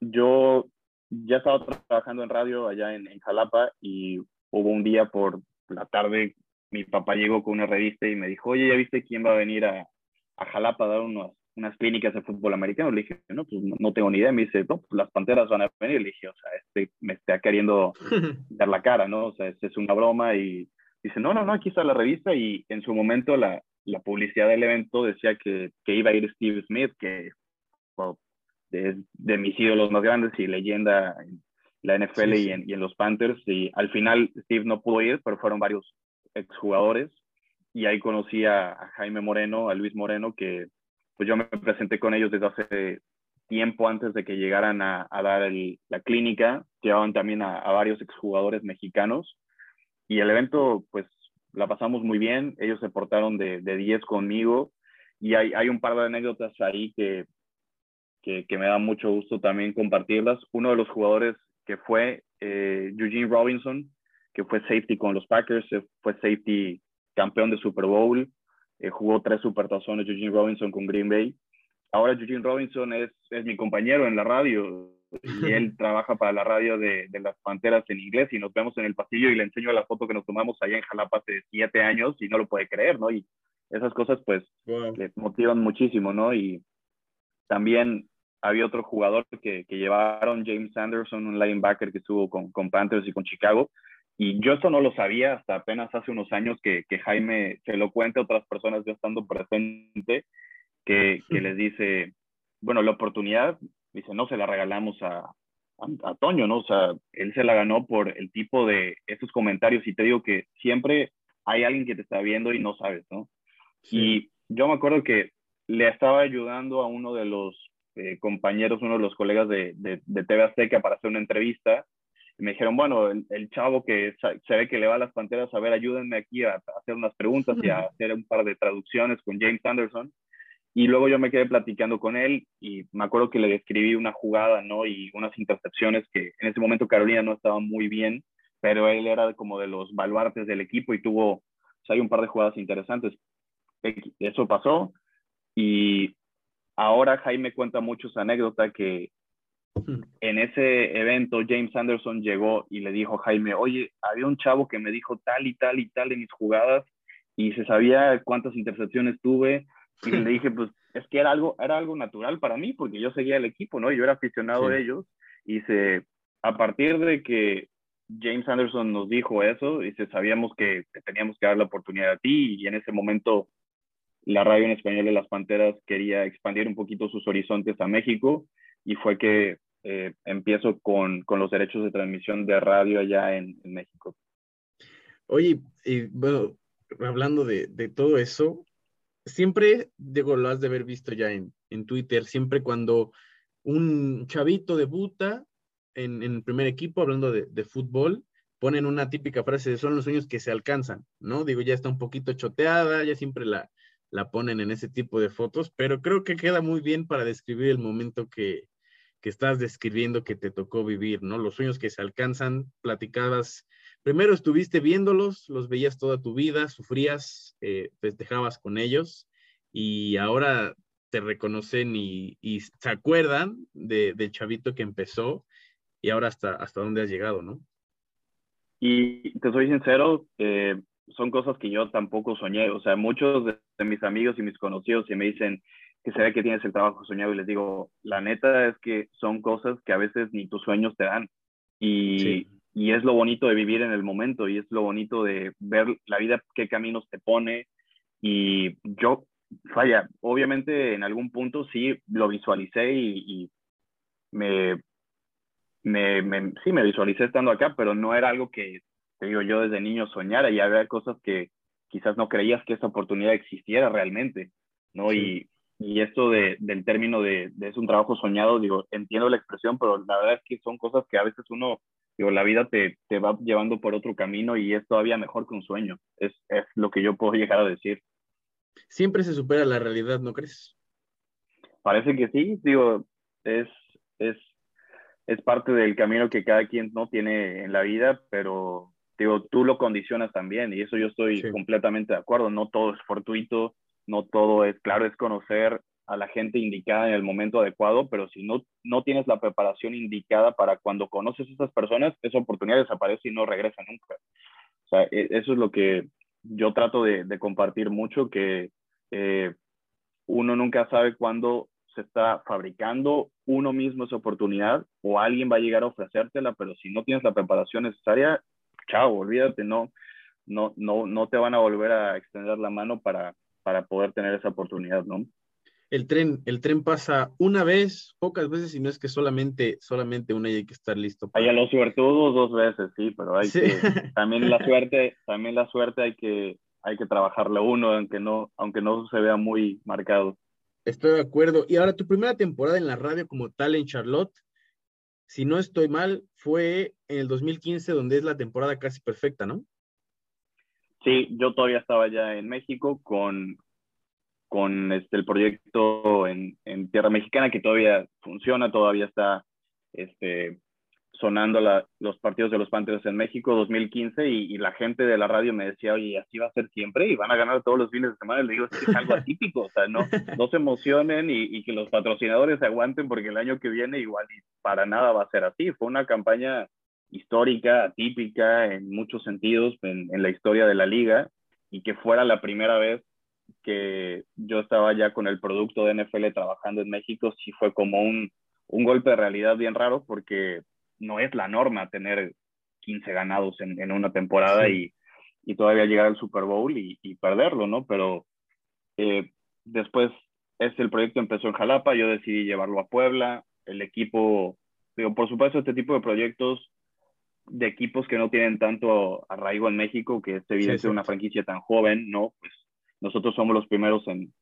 yo ya estaba trabajando en radio allá en, en Jalapa y hubo un día por la tarde, mi papá llegó con una revista y me dijo, oye, ¿ya viste quién va a venir a, a Jalapa a dar unos, unas clínicas de fútbol americano? Le dije, no, pues no, no tengo ni idea. Me dice, no, pues las Panteras van a venir. Le dije, o sea, este me está queriendo dar la cara, ¿no? O sea, es, es una broma y dice, no, no, no, aquí está la revista y en su momento la, la publicidad del evento decía que, que iba a ir Steve Smith, que de, de mis ídolos más grandes y leyenda la NFL sí, sí. Y, en, y, en, los Panthers. Y al final Steve no pudo ir, pero fueron varios exjugadores. Y ahí conocí a, a, Jaime Moreno, a Luis Moreno, que pues yo me presenté con ellos desde hace tiempo antes de que llegaran a, a dar el, la clínica. Llevaban también a, a, varios exjugadores mexicanos. Y el evento, pues la pasamos muy bien. Ellos se portaron de, de 10 conmigo. Y hay, hay un par de anécdotas ahí que, que, que, me da mucho gusto también compartirlas. Uno de los jugadores que fue eh, Eugene Robinson, que fue safety con los Packers, eh, fue safety campeón de Super Bowl, eh, jugó tres supertazones Eugene Robinson con Green Bay. ahora Eugene Robinson es, es mi compañero en la radio y él trabaja para la radio de, de, las Panteras en inglés y nos vemos en el pasillo y le enseño la foto que nos tomamos allá en Jalapa hace siete años y no lo puede creer, ¿no? Y esas cosas pues le motivan muchísimo, ¿no? Y también había otro jugador que, que llevaron, James Anderson, un linebacker que estuvo con, con, Panthers y con Chicago. Y yo esto no lo sabía hasta apenas hace unos años que, que Jaime se lo cuenta a otras personas yo estando presente, que, que les dice, bueno, la oportunidad, dice, no se la regalamos a, a, Toño, ¿no? O sea, él se la ganó por el tipo de esos comentarios y te digo que siempre hay alguien que te está viendo y no sabes, ¿no? Y yo me acuerdo que le estaba ayudando a uno de los eh, compañeros, uno de los colegas de, de, de, TV Azteca para hacer una entrevista. Y me dijeron, bueno, el, chavo que se ve que le va a las panteras, a ver, ayúdenme aquí a, hacer unas preguntas y a hacer un par de traducciones con James Anderson. Y luego yo me quedé platicando con él y me acuerdo que le describí una jugada, ¿no? Y unas intercepciones que en ese momento Carolina no estaba muy bien, pero él era como de los baluartes del equipo y tuvo, o sea, hay un par de jugadas interesantes. Eso pasó y Ahora Jaime cuenta muchos anécdotas que en ese evento James Anderson llegó y le dijo a Jaime, oye, había un chavo que me dijo tal y tal y tal en mis jugadas y se sabía cuántas intercepciones tuve y le dije, pues es que era algo, era algo natural para mí porque yo seguía el equipo, ¿no? Yo era aficionado de ellos y se, a partir de que James Anderson nos dijo eso, y sabíamos que, que teníamos que dar la oportunidad a ti y en ese momento la radio en español de las Panteras quería expandir un poquito sus horizontes a México y fue que eh, empiezo con, con, los derechos de transmisión de radio allá en, México. Oye, y bueno, hablando de, de, todo eso, siempre, digo, lo has de haber visto ya en, en Twitter, siempre cuando un chavito debuta en, en el primer equipo, hablando de, de fútbol, ponen una típica frase de son los sueños que se alcanzan, ¿no? Digo, ya está un poquito choteada, ya siempre la, la ponen en ese tipo de fotos, pero creo que queda muy bien para describir el momento que, que estás describiendo que te tocó vivir, ¿no? Los sueños que se alcanzan, platicabas, primero estuviste viéndolos, los veías toda tu vida, sufrías, eh, festejabas con ellos y ahora te reconocen y, se acuerdan de, del chavito que empezó y ahora hasta, hasta dónde has llegado, ¿no? Y te soy sincero, eh, son cosas que yo tampoco soñé. O sea, muchos de, mis amigos y mis conocidos y me dicen que se ve que tienes el trabajo soñado y les digo, la neta es que son cosas que a veces ni tus sueños te dan. Y, y es lo bonito de vivir en el momento y es lo bonito de ver la vida, qué caminos te pone. Y yo, falla, obviamente en algún punto sí lo visualicé y, y me, me, me, sí me visualicé estando acá, pero no era algo que digo, yo desde niño soñara y había cosas que quizás no creías que esa oportunidad existiera realmente, ¿no? Y, y, esto de, del término de, de, es un trabajo soñado, digo, entiendo la expresión, pero la verdad es que son cosas que a veces uno, digo, la vida te, te va llevando por otro camino y es todavía mejor que un sueño, es, es lo que yo puedo llegar a decir. Siempre se supera la realidad, ¿no crees? Parece que sí, digo, es, es, es parte del camino que cada quien no tiene en la vida, pero digo, tú lo condicionas también y eso yo estoy completamente de acuerdo. No todo es fortuito, no todo es, claro, es conocer a la gente indicada en el momento adecuado, pero si no, no tienes la preparación indicada para cuando conoces a esas personas, esa oportunidad desaparece y no regresa nunca. O sea, e, eso es lo que yo trato de, de compartir mucho, que eh, uno nunca sabe cuándo se está fabricando uno mismo esa oportunidad o alguien va a llegar a ofrecértela, pero si no tienes la preparación necesaria, chao, olvídate, no, no, no, no te van a volver a extender la mano para, para poder tener esa oportunidad, ¿no? El tren, el tren pasa una vez, pocas veces, y no es que solamente, solamente una y hay que estar listo. Para... Hay a los suertudos dos veces, sí, pero hay que, también la suerte, también la suerte hay que, hay que trabajarla uno, aunque no, aunque no se vea muy marcado. Estoy de acuerdo. Y ahora, tu primera temporada en la radio como tal en Charlotte, si no estoy mal, fue en el 2015, donde es la temporada casi perfecta, ¿no? Sí, yo todavía estaba ya en México con, con este, el proyecto en, en, Tierra Mexicana, que todavía funciona, todavía está este, sonando los partidos de los Panthers en México 2015 y, la gente de la radio me decía, oye, así va a ser siempre y van a ganar todos los fines de semana. Le digo, es, que es algo atípico, o sea, no, no se emocionen y, y, que los patrocinadores se aguanten porque el año que viene igual y para nada va a ser así. Fue una campaña histórica, atípica en muchos sentidos en, en la historia de la liga y que fuera la primera vez que yo estaba ya con el producto de NFL trabajando en México, sí fue como un, un golpe de realidad bien raro porque no es la norma tener 15 ganados en, en una temporada y, y, todavía llegar al Super Bowl y, y perderlo, ¿no? Pero eh, después este, el proyecto empezó en Jalapa, yo decidí llevarlo a Puebla, el equipo, digo, por supuesto, este tipo de proyectos de equipos que no tienen tanto arraigo en México, que es evidente una franquicia tan joven, ¿no? Pues nosotros somos los primeros en,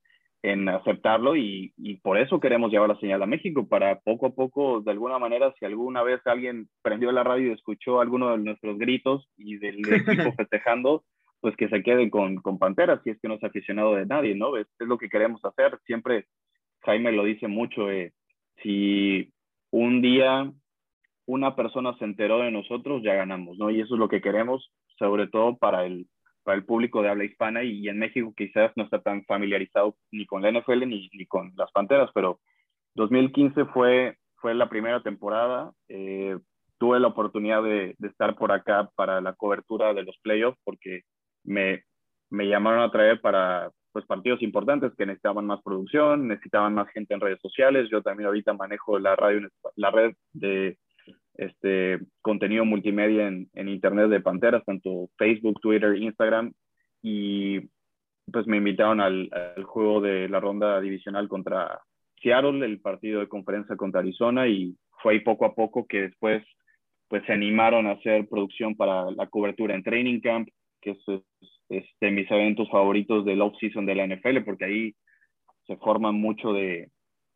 en aceptarlo y, y, por eso queremos llevar la señal a México, para poco a poco, de alguna manera, si alguna vez alguien prendió la radio y escuchó alguno de nuestros gritos y del equipo festejando, pues que se quede con, con Pantera, si es que no es aficionado de nadie, ¿no? Es, es lo que queremos hacer. Siempre Jaime lo dice mucho, eh, si un día una persona se enteró de nosotros, ya ganamos, ¿no? Y eso es lo que queremos, sobre todo para el, para el público de habla hispana y, en México quizás no está tan familiarizado ni con la NFL ni, ni con las Panteras, pero 2015 fue, fue la primera temporada. Eh, tuve la oportunidad de, de, estar por acá para la cobertura de los playoffs porque me, me llamaron a traer para pues, partidos importantes que necesitaban más producción, necesitaban más gente en redes sociales. Yo también ahorita manejo la radio, la red de este contenido multimedia en, en internet de Panteras, tanto Facebook, Twitter, Instagram, y pues me invitaron al, al, juego de la ronda divisional contra Seattle, el partido de conferencia contra Arizona, y fue ahí poco a poco que después pues se animaron a hacer producción para la cobertura en Training Camp, que es este, mis eventos favoritos del off-season de la NFL, porque ahí se forma mucho de,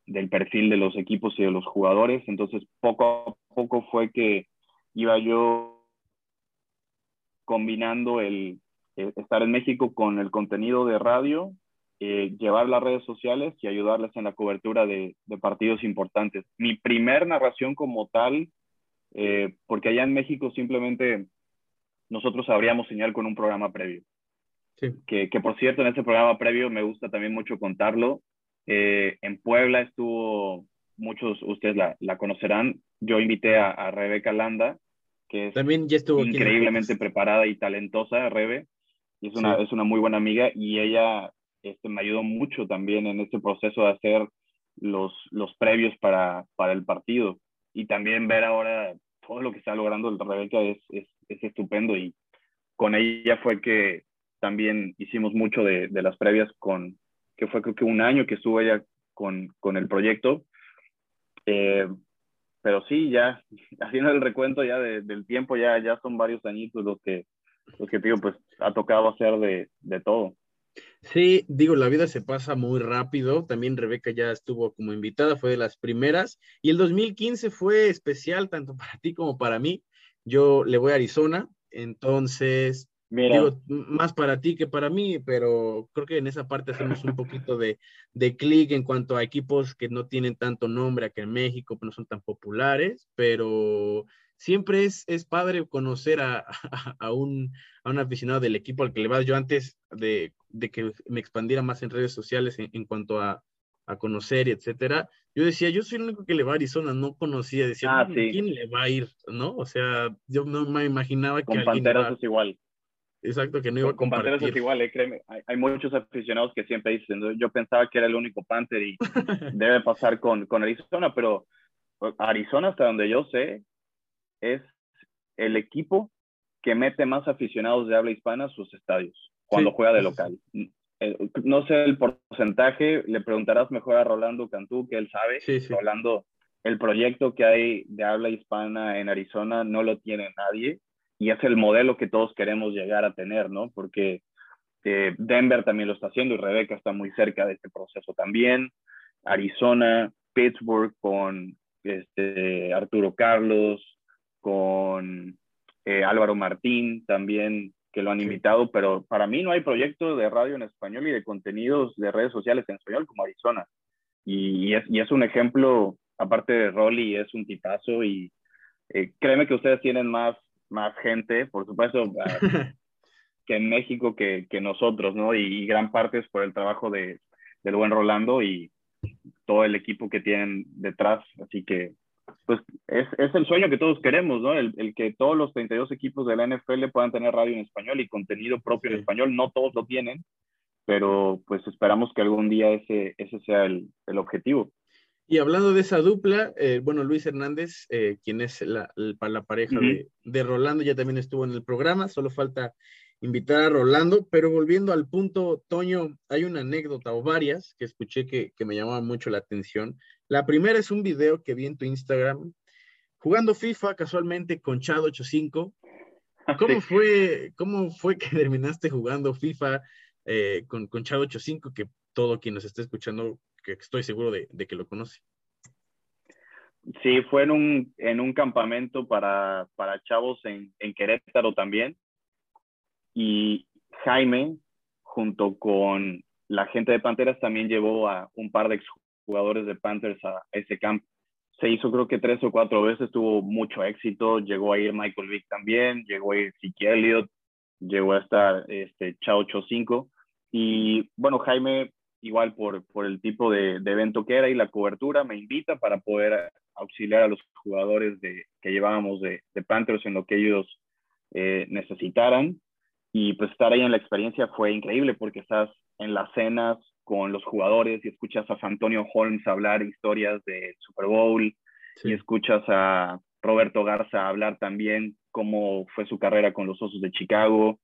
del perfil de los equipos y de los jugadores. Entonces, poco a poco fue que iba yo combinando el, estar en México con el contenido de radio, eh, llevar las redes sociales y ayudarles en la cobertura de, de partidos importantes. Mi primer narración como tal, eh, porque allá en México simplemente nosotros abríamos señal con un programa previo. Sí. Que, que, por cierto, en ese programa previo me gusta también mucho contarlo. Eh, en Puebla estuvo, muchos ustedes la, la conocerán, yo invité a, a, Rebeca Landa, que es también ya estuvo increíblemente preparada y talentosa, Rebe, y es una, sí. es una muy buena amiga y ella este, me ayudó mucho también en este proceso de hacer los, los previos para, para el partido. Y también ver ahora todo lo que está logrando el Rebeca es, es, es estupendo. Y con ella fue que también hicimos mucho de, de las previas con, que fue creo que un año que estuvo ella con, con el proyecto. Eh, pero sí, ya haciendo el recuento ya de, del tiempo, ya, ya son varios añitos los que, los que digo, pues ha tocado hacer de, de todo. Sí, digo, la vida se pasa muy rápido. También Rebeca ya estuvo como invitada, fue de las primeras. Y el 2015 fue especial tanto para ti como para mí. Yo le voy a Arizona, entonces Mira. Digo, más para ti que para mí, pero creo que en esa parte hacemos un poquito de, de clic en cuanto a equipos que no tienen tanto nombre acá en México, que no son tan populares, pero siempre es, es padre conocer a, a, a, un, a un aficionado del equipo al que le vas. Yo antes de, de que me expandiera más en redes sociales en, en cuanto a, a conocer y etcétera, yo decía, yo soy el único que le va a Arizona, no conocía, decía, ah, sí. ¿quién le va a ir? ¿No? O sea, yo no me imaginaba Con que Panteras es igual. Exacto, que no iba a compartir. Con Panteras es igual, eh, créeme. Hay, hay, muchos aficionados que siempre dicen, yo pensaba que era el único Panther y debe pasar con, con Arizona, pero Arizona, hasta donde yo sé, es el equipo que mete más aficionados de habla hispana a sus estadios cuando sí, juega de local. Eh, no sé el porcentaje, le preguntarás mejor a Rolando Cantú, que él sabe. Sí, sí. Rolando, el proyecto que hay de habla hispana en Arizona no lo tiene nadie y es el modelo que todos queremos llegar a tener, ¿no? Porque eh, Denver también lo está haciendo y Rebeca está muy cerca de este proceso también. Arizona, Pittsburgh con este, Arturo Carlos, con eh, Álvaro Martín también, que lo han sí. invitado, pero para mí no hay proyecto de radio en español y de contenidos de redes sociales en español como Arizona. Y, y, es, y es un ejemplo, aparte de Rolly, es un tipazo y eh, créeme que ustedes tienen más, más gente, por supuesto, que en México que, que nosotros, ¿no? Y, gran parte es por el trabajo de, del buen Rolando y todo el equipo que tienen detrás. Así que, pues, es, es el sueño que todos queremos, ¿no? El, el, que todos los 32 equipos de la NFL puedan tener radio en español y contenido propio en español. No todos lo tienen, pero pues esperamos que algún día ese, ese sea el, el objetivo. Y hablando de esa dupla, eh, bueno, Luis Hernández, eh, quien es la, la, pareja de, de, Rolando, ya también estuvo en el programa, solo falta invitar a Rolando, pero volviendo al punto, Toño, hay una anécdota o varias que escuché que, que me llamaban mucho la atención. La primera es un video que vi en tu Instagram, jugando FIFA casualmente con Chad 85. ¿Cómo fue, cómo fue que terminaste jugando FIFA eh, con, con Chad 85, que todo quien nos esté escuchando, que estoy seguro de, que lo conoce? Sí, fue en un, en un campamento para, para chavos en, en Querétaro también y Jaime, junto con la gente de Panteras, también llevó a un par de jugadores de Panthers a ese camp. Se hizo creo que tres o cuatro veces, tuvo mucho éxito. Llegó a ir Michael Vick también, llegó a ir Siki Elliott, llegó a estar este, Chao 85. Y bueno, Jaime, igual por, por el tipo de, de, evento que era y la cobertura, me invita para poder auxiliar a los jugadores de, que llevábamos de, de Panthers en lo que ellos eh, necesitaran. Y pues estar ahí en la experiencia fue increíble porque estás en las cenas con los jugadores y escuchas a Antonio Holmes hablar historias del Super Bowl y escuchas a Roberto Garza hablar también cómo fue su carrera con los Osos de Chicago.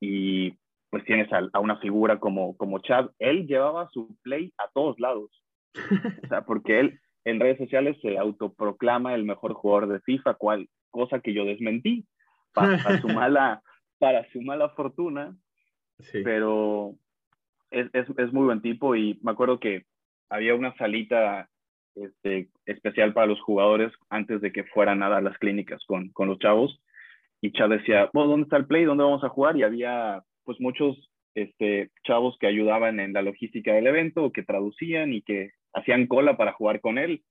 Y pues tienes a, a, una figura como, como Chad. Él llevaba su play a todos lados. O sea, porque él en redes sociales se autoproclama el mejor jugador de FIFA, cual cosa que yo desmentí. Para su mala, para su mala fortuna, pero es, es, es, muy buen tipo y me acuerdo que había una salita este, especial para los jugadores antes de que fueran a dar las clínicas con, con los chavos y Chad decía, bueno, ¿dónde está el play? ¿Dónde vamos a jugar? Y había pues muchos este, chavos que ayudaban en la logística del evento, que traducían y que hacían cola para jugar con él.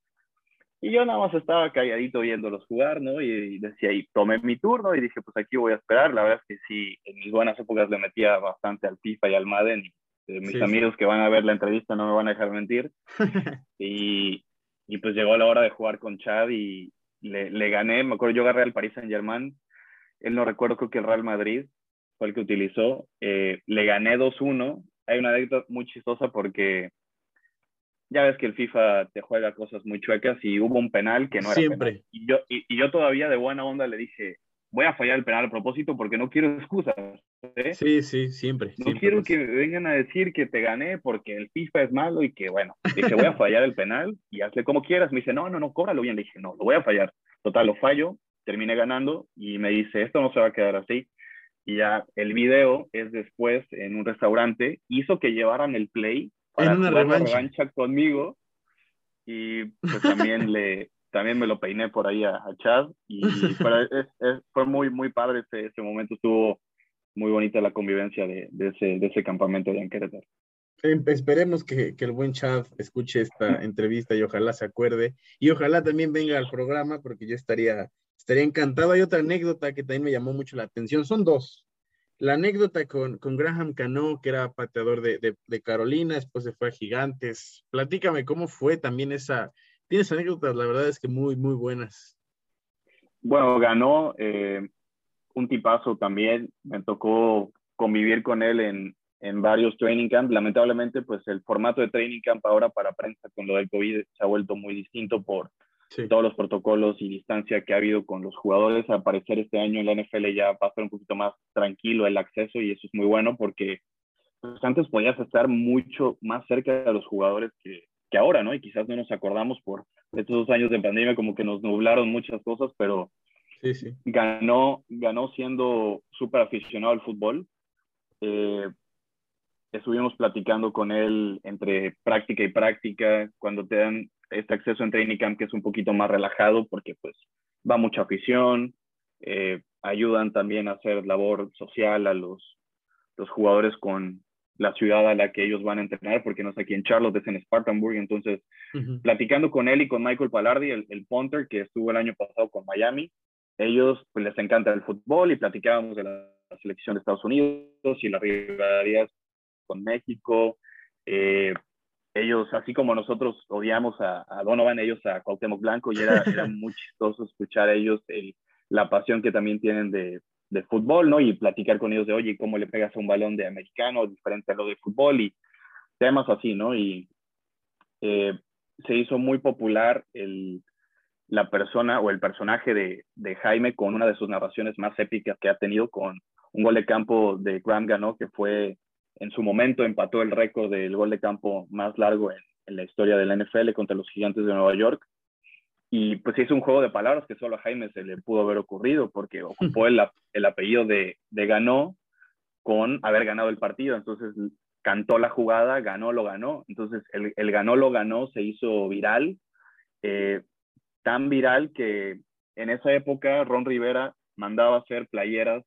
Y yo nada más estaba calladito viéndolos jugar, ¿no? Y, decía, y tomé mi turno y dije, pues aquí voy a esperar. La verdad es que sí, en mis buenas épocas le metía bastante al FIFA y al Madden. Y, eh, mis amigos que van a ver la entrevista no me van a dejar mentir. y, y, pues llegó la hora de jugar con Chad y le, le gané. Me acuerdo, yo agarré al Paris Saint Germain. Él no recuerdo, creo que el Real Madrid fue el que utilizó. Eh, le gané 2-1. Hay una anécdota muy chistosa porque ya ves que el FIFA te juega cosas muy chuecas y hubo un penal que no era Siempre. Penal. Y yo, y, y, yo todavía de buena onda le dije, voy a fallar el penal a propósito porque no quiero excusas. ¿eh? Sí, sí, siempre. No siempre quiero que vengan a decir que te gané porque el FIFA es malo y que, bueno, dije, voy a fallar el penal y hazle como quieras. Me dice, no, no, no, cóbralo bien. Le dije, no, lo voy a fallar. Total, lo fallo, terminé ganando y me dice, esto no se va a quedar así. Y ya el video es después en un restaurante, hizo que llevaran el play para en una revancha. revancha. conmigo y pues también le también me lo peiné por ahí a, a Chad y es, es, fue muy muy padre ese, ese, momento estuvo muy bonita la convivencia de, de ese, de ese campamento de Querétaro. Esperemos que, que, el buen Chad escuche esta entrevista y ojalá se acuerde y ojalá también venga al programa porque yo estaría, estaría encantado. Hay otra anécdota que también me llamó mucho la atención, son dos la anécdota con, con Graham Cano, que era pateador de, de, Carolina, después se fue a Gigantes. Platícame cómo fue también esa. Tienes anécdotas, la verdad es que muy, muy buenas. Bueno, ganó eh, un tipazo también. Me tocó convivir con él en, en varios training camps. Lamentablemente, pues el formato de training camp ahora para prensa con lo del COVID se ha vuelto muy distinto por sí. todos los protocolos y distancia que ha habido con los jugadores. Al parecer este año en la NFL ya va a ser un poquito más tranquilo el acceso y eso es muy bueno porque pues, antes podías estar mucho más cerca de los jugadores que, que ahora, ¿no? Y quizás no nos acordamos por estos dos años de pandemia como que nos nublaron muchas cosas, pero sí, sí. ganó, ganó siendo súper aficionado al fútbol. Eh, estuvimos platicando con él entre práctica y práctica, cuando te dan este acceso en training camp que es un poquito más relajado porque pues va mucha afición, eh, ayudan también a hacer labor social a los, los jugadores con, la ciudad a la que ellos van a entrenar, porque no es aquí en Charlotte, es en Spartanburg. Entonces, platicando con él y con Michael Palardi, el, el punter que estuvo el año pasado con Miami, ellos pues, les encanta el fútbol y platicábamos de la, selección de Estados Unidos y las rivalidades con México. Eh, ellos, así como nosotros odiamos a, Donovan, ellos a Cuauhtémoc Blanco, y era, era muy chistoso escuchar a ellos el, la pasión que también tienen de, de, fútbol, ¿no? Y platicar con ellos de, oye, ¿cómo le pegas a un balón de americano diferente a lo de fútbol? Y temas así, ¿no? Y eh, se hizo muy popular el, la persona o el personaje de, de, Jaime con una de sus narraciones más épicas que ha tenido con un gol de campo de Graham que fue en su momento empató el récord del gol de campo más largo en, la historia de la NFL contra los Gigantes de Nueva York. Y pues hizo un juego de palabras que solo a Jaime se le pudo haber ocurrido porque ocupó el, el apellido de, de ganó con haber ganado el partido. Entonces cantó la jugada, ganó, lo ganó. Entonces el, el ganó, lo ganó se hizo viral. Eh, tan viral que en esa época Ron Rivera mandaba hacer playeras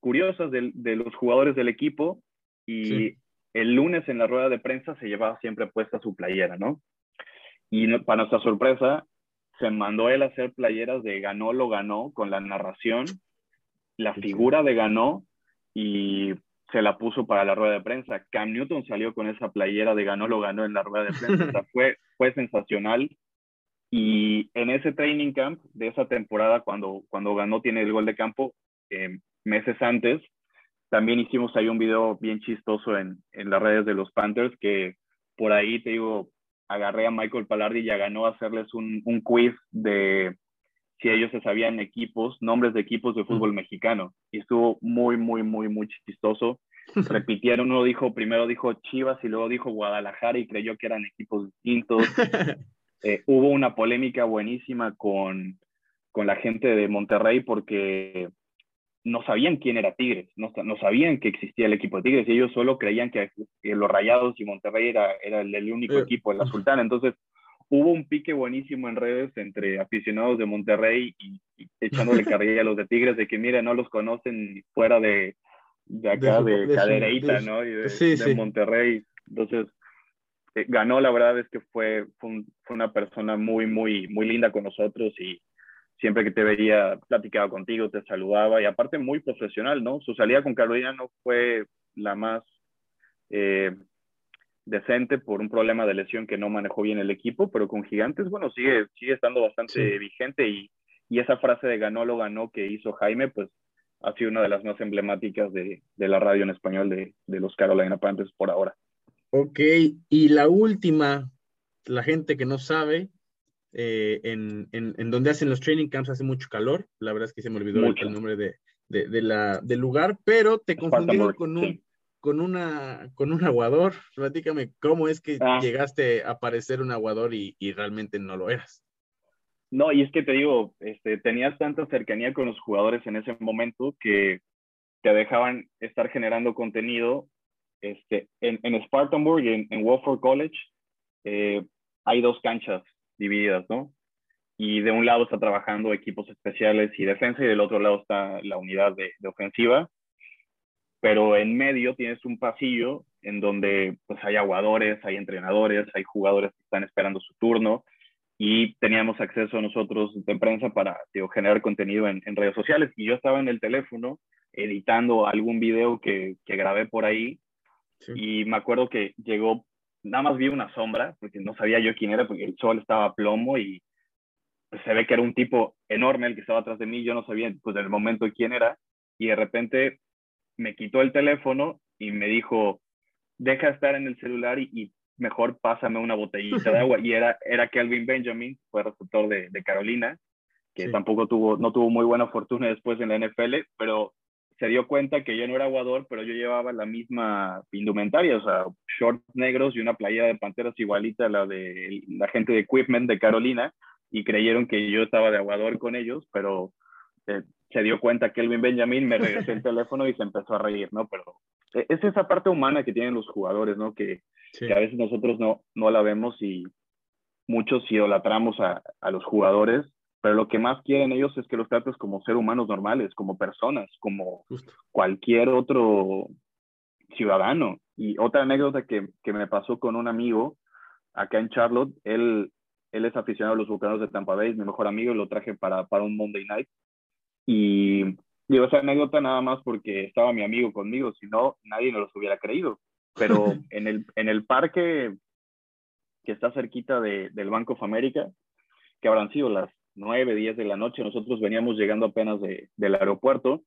curiosas de, de los jugadores del equipo y el lunes en la rueda de prensa se llevaba siempre puesta su playera, ¿no? Y para nuestra sorpresa, se mandó él a hacer playeras de ganó, lo ganó, con la narración, la figura de ganó, y se la puso para la rueda de prensa. Cam Newton salió con esa playera de ganó, lo ganó en la rueda de prensa. O sea, fue, fue sensacional. Y en ese training camp de esa temporada, cuando, cuando ganó, tiene el gol de campo, eh, meses antes, también hicimos ahí un video bien chistoso en, en las redes de los Panthers que por ahí te digo, agarré a Michael Palardi y ya ganó a hacerles un, un quiz de si ellos se sabían equipos, nombres de equipos de fútbol mexicano. Y estuvo muy, muy, muy, muy chistoso. Repitieron, uno dijo, primero dijo Chivas y luego dijo Guadalajara y creyó que eran equipos distintos. Eh, hubo una polémica buenísima con, con la gente de Monterrey porque no sabían quién era Tigres, no, no, sabían que existía el equipo de Tigres y ellos solo creían que, los Rayados y Monterrey era, era el, único equipo de la Sultana. Entonces hubo un pique buenísimo en redes entre aficionados de Monterrey y, echándole carrilla a los de Tigres de que, mira, no los conocen fuera de, de acá, de, de Cadereita, ¿no? Y de, Monterrey. Entonces, eh, ganó, la verdad es que fue, fue, fue, una persona muy, muy, muy linda con nosotros y, siempre que te veía, platicaba contigo, te saludaba y aparte muy profesional, ¿no? Su salida con Carolina no fue la más eh, decente por un problema de lesión que no manejó bien el equipo, pero con Gigantes, bueno, sigue, sigue estando bastante vigente y, y, esa frase de ganó lo ganó que hizo Jaime, pues ha sido una de las más emblemáticas de, de la radio en español de, de los Carolina Panthers por ahora. Ok, y la última, la gente que no sabe, eh, en, en, en, donde hacen los training camps hace mucho calor. La verdad es que se me olvidó el nombre de, de, de, la, del lugar, pero te confundieron con un, con, una, con un aguador. Platícame, ¿cómo es que ah. llegaste a parecer un aguador y, y, realmente no lo eras? No, y es que te digo, este, tenías tanta cercanía con los jugadores en ese momento que te dejaban estar generando contenido. Este, en, en Spartanburg, en, en Wofford College, eh, hay dos canchas divididas, ¿no? Y de un lado está trabajando equipos especiales y defensa y del otro lado está la unidad de, ofensiva. Pero en medio tienes un pasillo en donde pues hay aguadores, hay entrenadores, hay jugadores que están esperando su turno y teníamos acceso a nosotros de prensa para generar contenido en, redes sociales. Y yo estaba en el teléfono editando algún video que, que grabé por ahí y me acuerdo que llegó nada más vi una sombra, porque no sabía yo quién era, porque el sol estaba a plomo y pues, se ve que era un tipo enorme el que estaba atrás de mí, yo no sabía pues en el momento quién era, y de repente me quitó el teléfono y me dijo, deja de estar en el celular y, mejor pásame una botellita de agua, y era, era Kelvin Benjamin, fue receptor de, de Carolina, que tampoco tuvo, no tuvo muy buena fortuna después en la NFL, pero se dio cuenta que yo no era aguador, pero yo llevaba la misma indumentaria, o sea, shorts negros y una playa de panteras igualita a la de la gente de Equipment de Carolina, y creyeron que yo estaba de aguador con ellos, pero eh, se dio cuenta que Elvin Benjamin me regresó el teléfono y se empezó a reír, ¿no? Pero eh, es esa parte humana que tienen los jugadores, ¿no? Que, que a veces nosotros no, no la vemos y muchos idolatramos a, a los jugadores pero lo que más quieren ellos es que los trates como ser humanos normales, como personas, como cualquier otro ciudadano. Y otra anécdota que, que, me pasó con un amigo acá en Charlotte, él, él es aficionado a los Bucaneros de Tampa Bay, mi mejor amigo, lo traje para, para un Monday Night. Y digo esa anécdota nada más porque estaba mi amigo conmigo, si no, nadie nos los hubiera creído. Pero en el, en el parque que está cerquita de, del Banco of America, que habrán sido las 9, 10 de la noche, nosotros veníamos llegando apenas de, del aeropuerto,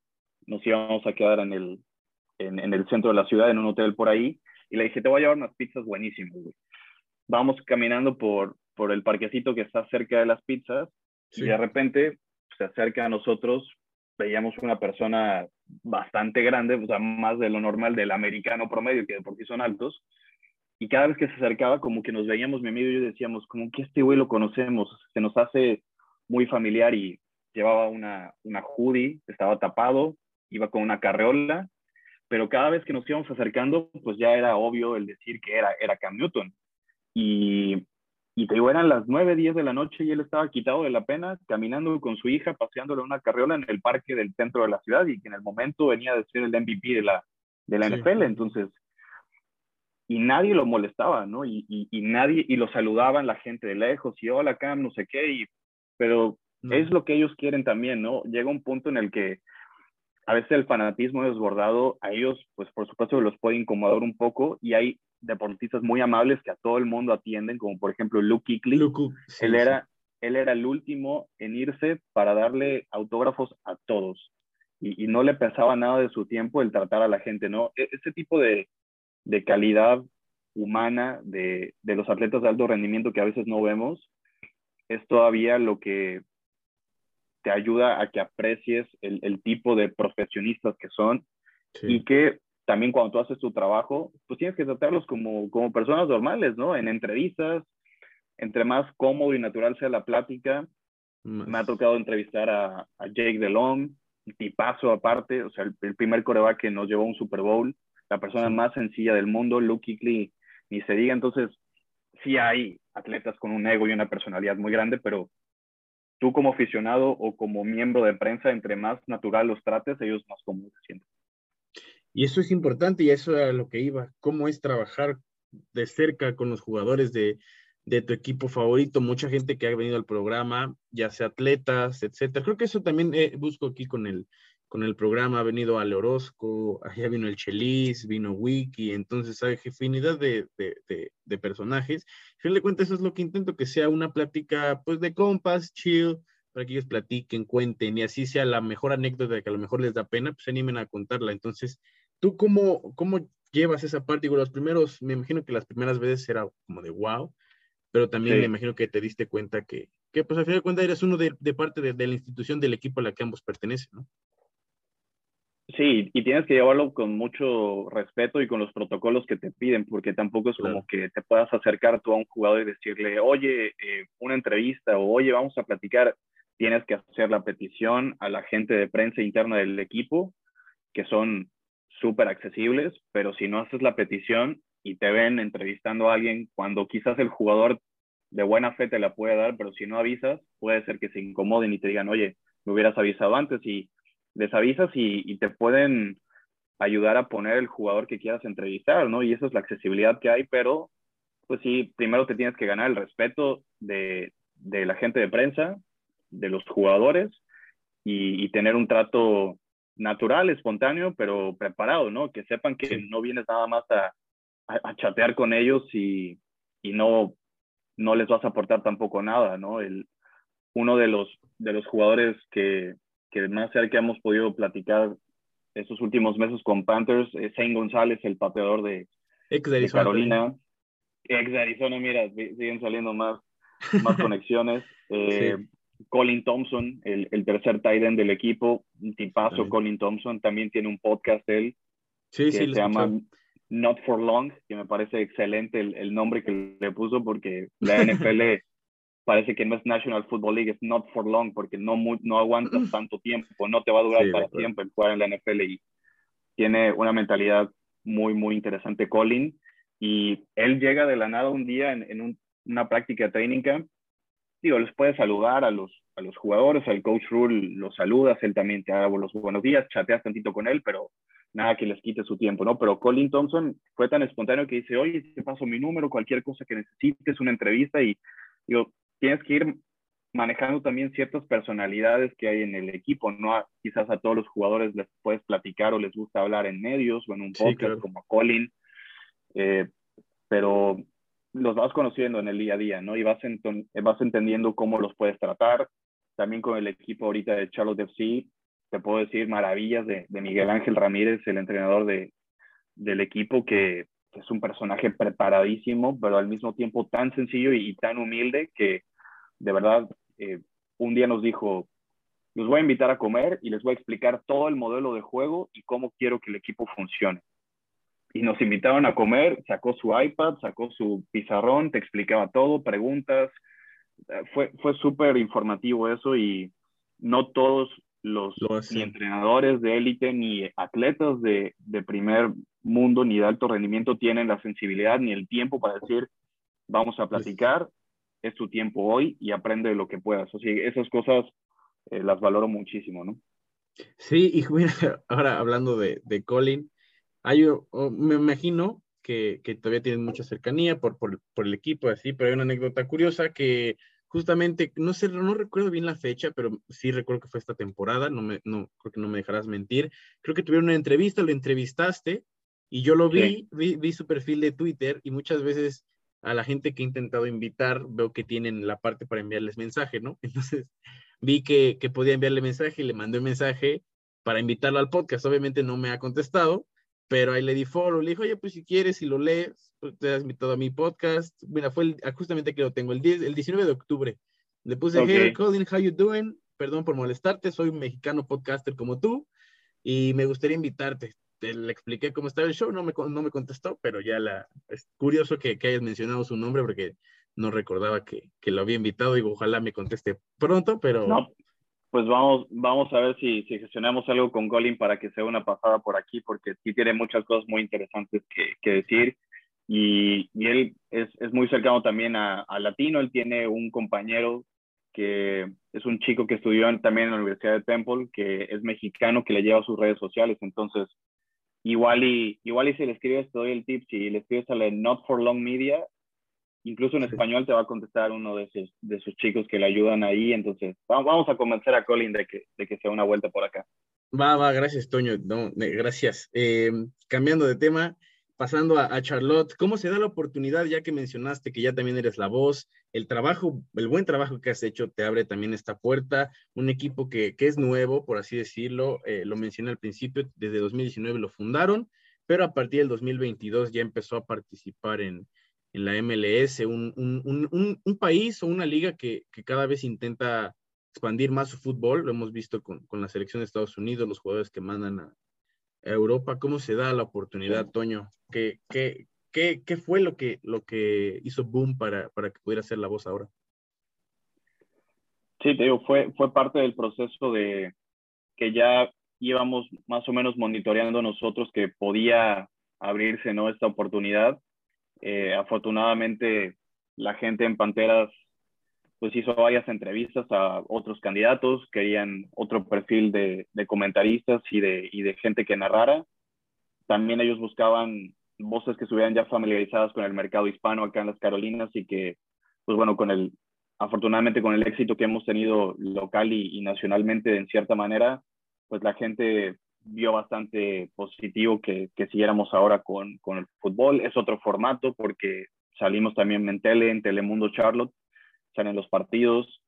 nos íbamos a quedar en el, en, en, el centro de la ciudad, en un hotel por ahí, y le dije, te voy a llevar unas pizzas buenísimas, güey. Vamos caminando por, por el parquecito que está cerca de las pizzas, y de repente se acerca a nosotros, veíamos una persona bastante grande, o sea, más de lo normal del americano promedio, que de por sí son altos, y cada vez que se acercaba, como que nos veíamos mi amigo y yo decíamos, como que este güey lo conocemos, se nos hace muy familiar y llevaba una, una hoodie, estaba tapado, iba con una carreola, pero cada vez que nos íbamos acercando, pues ya era obvio el decir que era, era Cam Newton. Y, y te digo, eran las 9, 10 de la noche y él estaba quitado de la pena, caminando con su hija, paseándole una carreola en el parque del centro de la ciudad y que en el momento venía de ser el MVP de la, de la NFL. Entonces, y nadie lo molestaba, ¿no? Y, y, nadie, y lo saludaban la gente de lejos, y hola Cam, no sé qué, y, pero es lo que ellos quieren también, ¿no? Llega un punto en el que a veces el fanatismo desbordado, a ellos, pues por supuesto los puede incomodar un poco, y hay deportistas muy amables que a todo el mundo atienden, como por ejemplo Luke Kuechly. él, era, él era el último en irse para darle autógrafos a todos, y, y no le pesaba nada de su tiempo el tratar a la gente, ¿no? E, ese tipo de de calidad humana de, de, los atletas de alto rendimiento que a veces no vemos, es todavía lo que te ayuda a que aprecies el, el tipo de profesionistas que son y que también cuando tú haces tu trabajo, pues tienes que tratarlos como, como personas normales, ¿no? En entrevistas, entre más cómodo y natural sea la plática. Me ha tocado entrevistar a, a Jake DeLong, tipazo aparte, o sea, el, el primer coreback que nos llevó a un Super Bowl la persona más sencilla del mundo, Luke Kuechly, ni se diga. Entonces, sí hay atletas con un ego y una personalidad muy grande, pero tú como aficionado o como miembro de prensa, entre más natural los trates, ellos más cómodos se sienten. Y eso es importante y eso era lo que iba. ¿Cómo es trabajar de cerca con los jugadores de, de tu equipo favorito? Mucha gente que ha venido al programa, ya sea atletas, etcétera. Creo que eso también eh, busco aquí con el, con el programa ha venido Ale Orozco, allá vino el Chelis, vino Wiki, entonces hay infinidad de, de, de, de personajes. A fin de cuentas, eso es lo que intento, que sea una plática pues de compas, chill, para que ellos platiquen, cuenten y así sea la mejor anécdota que a lo mejor les da pena, pues se animen a contarla. Entonces, ¿tú cómo, cómo llevas esa parte? Digo, los primeros, me imagino que las primeras veces era como de wow, pero también sí. me imagino que te diste cuenta que, que pues al final de cuentas eres uno de, de parte de, de, la institución del equipo a la que ambos pertenecen, ¿no? Sí, y tienes que llevarlo con mucho respeto y con los protocolos que te piden, porque tampoco es claro. como que te puedas acercar tú a un jugador y decirle, oye, eh, una entrevista o oye, vamos a platicar. Tienes que hacer la petición a la gente de prensa interna del equipo, que son súper accesibles, pero si no haces la petición y te ven entrevistando a alguien cuando quizás el jugador de buena fe te la puede dar, pero si no avisas, puede ser que se incomoden y te digan, oye, me hubieras avisado antes y les avisas y, y, te pueden ayudar a poner el jugador que quieras entrevistar, ¿no? Y eso es la accesibilidad que hay, pero pues sí, primero te tienes que ganar el respeto de, de la gente de prensa, de los jugadores y, y, tener un trato natural, espontáneo, pero preparado, ¿no? Que sepan que no vienes nada más a, a, a chatear con ellos y, y, no, no les vas a aportar tampoco nada, ¿no? El, uno de los, de los jugadores que, que más cerca hemos podido platicar estos últimos meses con Panthers, eh, Zane González, el pateador de, ex de, de Carolina. Ex de Arizona, mira, siguen saliendo más, más conexiones. Eh, sí. Colin Thompson, el, el, tercer tight end del equipo, un tipazo. Colin Thompson, también tiene un podcast él sí, que sí, se llama Not for Long, que me parece excelente el, el nombre que le puso porque la NFL parece que no es National Football League, es not for long, porque no, no aguantas tanto tiempo, no te va a durar sí, para siempre el jugar en la NFL y tiene una mentalidad muy, muy interesante Colin. Y él llega de la nada un día en, en un, una práctica de training camp. Digo, les puede saludar a los, a los jugadores, al coach Rule los saludas, él también te da los buenos días, chateas tantito con él, pero nada que les quite su tiempo, ¿no? Pero Colin Thompson fue tan espontáneo que dice, oye, te paso mi número, cualquier cosa que necesites, una entrevista, y digo, tienes que ir manejando también ciertas personalidades que hay en el equipo, ¿no? quizás a todos los jugadores les puedes platicar o les gusta hablar en medios o en un podcast como Colin, eh, pero los vas conociendo en el día a día, ¿no? Y vas, vas entendiendo cómo los puedes tratar. También con el equipo ahorita de Charlotte FC, te puedo decir maravillas de, Miguel Ángel Ramírez, el entrenador de, del equipo, que, es un personaje preparadísimo, pero al mismo tiempo tan sencillo y, tan humilde que de verdad eh, un día nos dijo, los voy a invitar a comer y les voy a explicar todo el modelo de juego y cómo quiero que el equipo funcione. Y nos invitaron a comer, sacó su iPad, sacó su pizarrón, te explicaba todo, preguntas. Eh, fue, fue súper informativo eso y no todos los ni entrenadores de élite ni atletas de, de, primer mundo ni de alto rendimiento tienen la sensibilidad ni el tiempo para decir, vamos a platicar, es tu tiempo hoy y aprende lo que puedas. O sea, esas cosas eh, las valoro muchísimo, ¿no? Sí, y mira, ahora hablando de, de Colin, hay, me imagino que, que, todavía tienen mucha cercanía por, por, por el equipo, así, pero hay una anécdota curiosa que justamente, no sé, no recuerdo bien la fecha, pero sí recuerdo que fue esta temporada, no me, no, creo que no me dejarás mentir. Creo que tuvieron una entrevista, lo entrevistaste y yo lo vi, vi, su perfil de Twitter y muchas veces a la gente que he intentado invitar veo que tienen la parte para enviarles mensaje, ¿no? Entonces vi que, que podía enviarle mensaje y le mandé un mensaje para invitarlo al podcast. Obviamente no me ha contestado, pero ahí le di follow, le dijo, oye, pues si quieres, si lo lees, pues, te has invitado a mi podcast. Mira, fue el, justamente que lo tengo, el, 10, el 19 de octubre. Le puse, hey, Colin, how you doing? Perdón por molestarte, soy un mexicano podcaster como tú y me gustaría invitarte. Te, le expliqué cómo estaba el show, no me, no me contestó, pero ya la, es curioso que, que hayas mencionado su nombre porque no recordaba que, que, lo había invitado y ojalá me conteste pronto, pero... No, pues vamos, vamos a ver si, si gestionamos algo con Colin para que sea una pasada por aquí, porque sí tiene muchas cosas muy interesantes que, decir. Y, él es, muy cercano también a, a, Latino. Él tiene un compañero que es un chico que estudió también en la Universidad de Temple, que es mexicano, que le lleva sus redes sociales. Entonces, igual y, igual y si le escribes, te doy el tip, si le escribes a la Not for Long Media, incluso en español te va a contestar uno de esos, de esos chicos que le ayudan ahí. Entonces, vamos a convencer a Colin de que, de que sea una vuelta por acá. Va, va, gracias, Toño. No, gracias. Eh, cambiando de tema, pasando a, Charlotte, ¿cómo se da la oportunidad, ya que mencionaste que ya también eres la voz, el trabajo, el buen trabajo que has hecho te abre también esta puerta, un equipo que, que es nuevo, por así decirlo, eh, lo mencioné al principio, desde 2019 lo fundaron, pero a partir del 2022 ya empezó a participar en, en la MLS, un, un, un, un país o una liga que, que, cada vez intenta expandir más su fútbol. Lo hemos visto con, con, la selección de Estados Unidos, los jugadores que mandan a, Europa. ¿Cómo se da la oportunidad, Toño? ¿Qué, qué, qué, qué fue lo que, lo que hizo Boom para, para que pudiera ser la voz ahora? Sí, te digo, fue, fue parte del proceso de que ya íbamos más o menos monitoreando nosotros que podía abrirse ¿no? esta oportunidad eh, afortunadamente, la gente en Panteras pues hizo varias entrevistas a otros candidatos, querían otro perfil de, comentaristas y de, gente que narrara. También ellos buscaban voces que estuvieran ya familiarizadas con el mercado hispano acá en las Carolinas y que, pues bueno, con el, afortunadamente con el éxito que hemos tenido local y, y nacionalmente en cierta manera, pues la gente vio bastante positivo que, que siguiéramos ahora con, con, el fútbol. Es otro formato porque salimos también en tele, en Telemundo Charlotte, salen los partidos.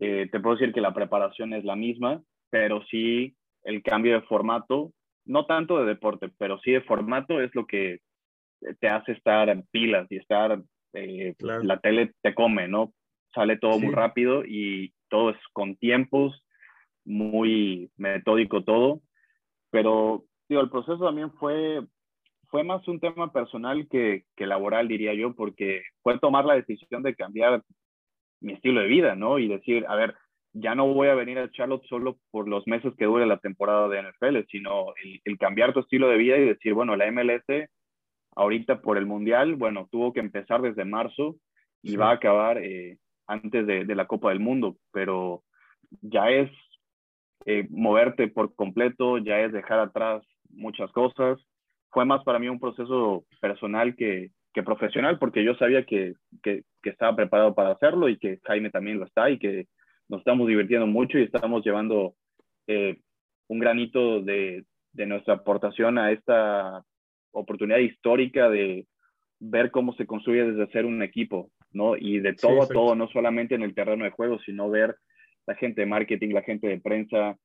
Eh, te puedo decir que la preparación es la misma, pero sí el cambio de formato, no tanto de deporte, pero sí de formato es lo que te hace estar en pilas y estar, eh, la tele te come, ¿no? Sale todo muy rápido y todo es con tiempos, muy metódico todo pero, digo, el proceso también fue, fue más un tema personal que, que laboral, diría yo, porque fue tomar la decisión de cambiar mi estilo de vida, ¿no? Y decir, a ver, ya no voy a venir a Charlotte solo por los meses que dure la temporada de NFL, sino el, cambiar tu estilo de vida y decir, bueno, la MLS ahorita por el Mundial, bueno, tuvo que empezar desde marzo y va a acabar eh, antes de, de, la Copa del Mundo, pero ya es eh, moverte por completo, ya es dejar atrás muchas cosas. Fue más para mí un proceso personal que, que profesional, porque yo sabía que, que, que, estaba preparado para hacerlo y que Jaime también lo está y que nos estamos divirtiendo mucho y estamos llevando eh, un granito de, de nuestra aportación a esta oportunidad histórica de ver cómo se construye desde ser un equipo, ¿no? Y de todo a todo, no solamente en el terreno de juego, sino ver la gente de marketing, la gente de prensa,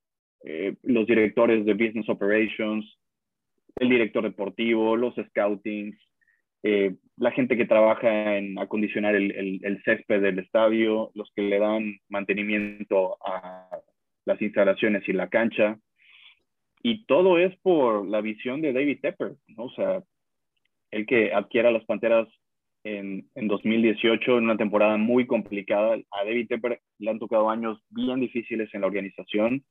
eh, los directores de business operations, el director deportivo, los scoutings, eh, la gente que trabaja en acondicionar el, césped del estadio, los que le dan mantenimiento a las instalaciones y la cancha. Y todo es por la visión de David Tepper, ¿no? O sea, el que adquiera las Panteras en, en 2018, en una temporada muy complicada. A David Tepper le han tocado años bien difíciles en la organización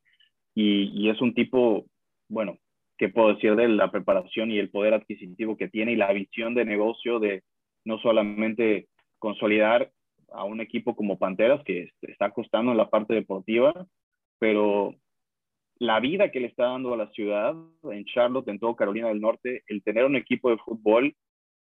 y, y es un tipo, bueno, ¿qué puedo decir de la preparación y el poder adquisitivo que tiene y la visión de negocio de no solamente consolidar a un equipo como Panteras, que está costando en la parte deportiva, pero la vida que le está dando a la ciudad, en Charlotte, en todo Carolina del Norte, el tener un equipo de fútbol,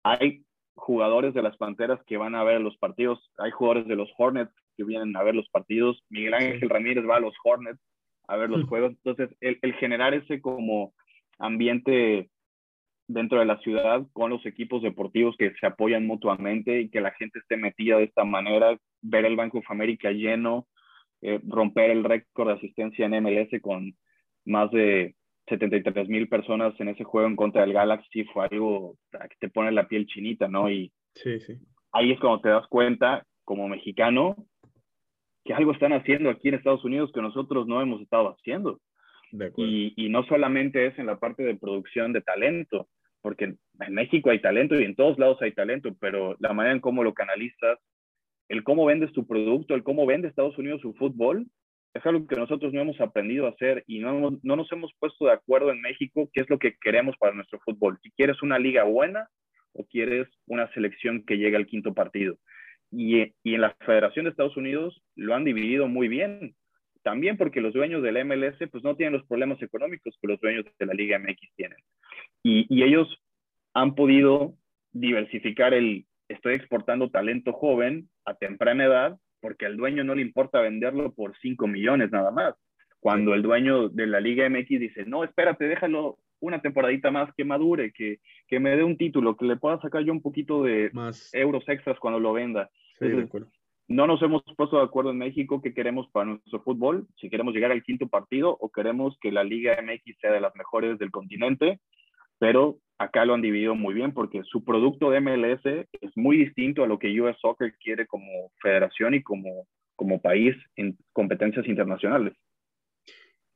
hay jugadores de las Panteras que van a ver los partidos, hay jugadores de los Hornets que vienen a ver los partidos, Miguel Ángel Ramírez va a los Hornets a ver los juegos, entonces el, el generar ese como ambiente dentro de la ciudad con los equipos deportivos que se apoyan mutuamente y que la gente esté metida de esta manera, ver el Banco of America lleno, eh, romper el récord de asistencia en MLS con más de 73 mil personas en ese juego en contra del Galaxy fue algo que te pone la piel chinita, ¿no? Y sí, sí. ahí es cuando te das cuenta, como mexicano, que algo están haciendo aquí en Estados Unidos que nosotros no hemos estado haciendo. Y, y, no solamente es en la parte de producción de talento, porque en México hay talento y en todos lados hay talento, pero la manera en cómo lo canalizas, el cómo vendes tu producto, el cómo vende Estados Unidos su fútbol, es algo que nosotros no hemos aprendido a hacer y no, no nos hemos puesto de acuerdo en México qué es lo que queremos para nuestro fútbol. Si quieres una liga buena o quieres una selección que llegue al quinto partido. Y, y en la Federación de Estados Unidos lo han dividido muy bien también porque los dueños del MLS pues no tienen los problemas económicos que los dueños de la Liga MX tienen. Y, y ellos han podido diversificar el, estoy exportando talento joven a temprana edad porque al dueño no le importa venderlo por 5 millones nada más. Cuando el dueño de la Liga MX dice, no, espérate, déjalo una temporadita más que madure, que, que me dé un título, que le pueda sacar yo un poquito de más. euros extras cuando lo venda. Sí, Entonces, de acuerdo no nos hemos puesto de acuerdo en México qué queremos para nuestro fútbol, si queremos llegar al quinto partido o queremos que la Liga MX sea de las mejores del continente, pero acá lo han dividido muy bien porque su producto de MLS es muy distinto a lo que US Soccer quiere como federación y como, como país en competencias internacionales.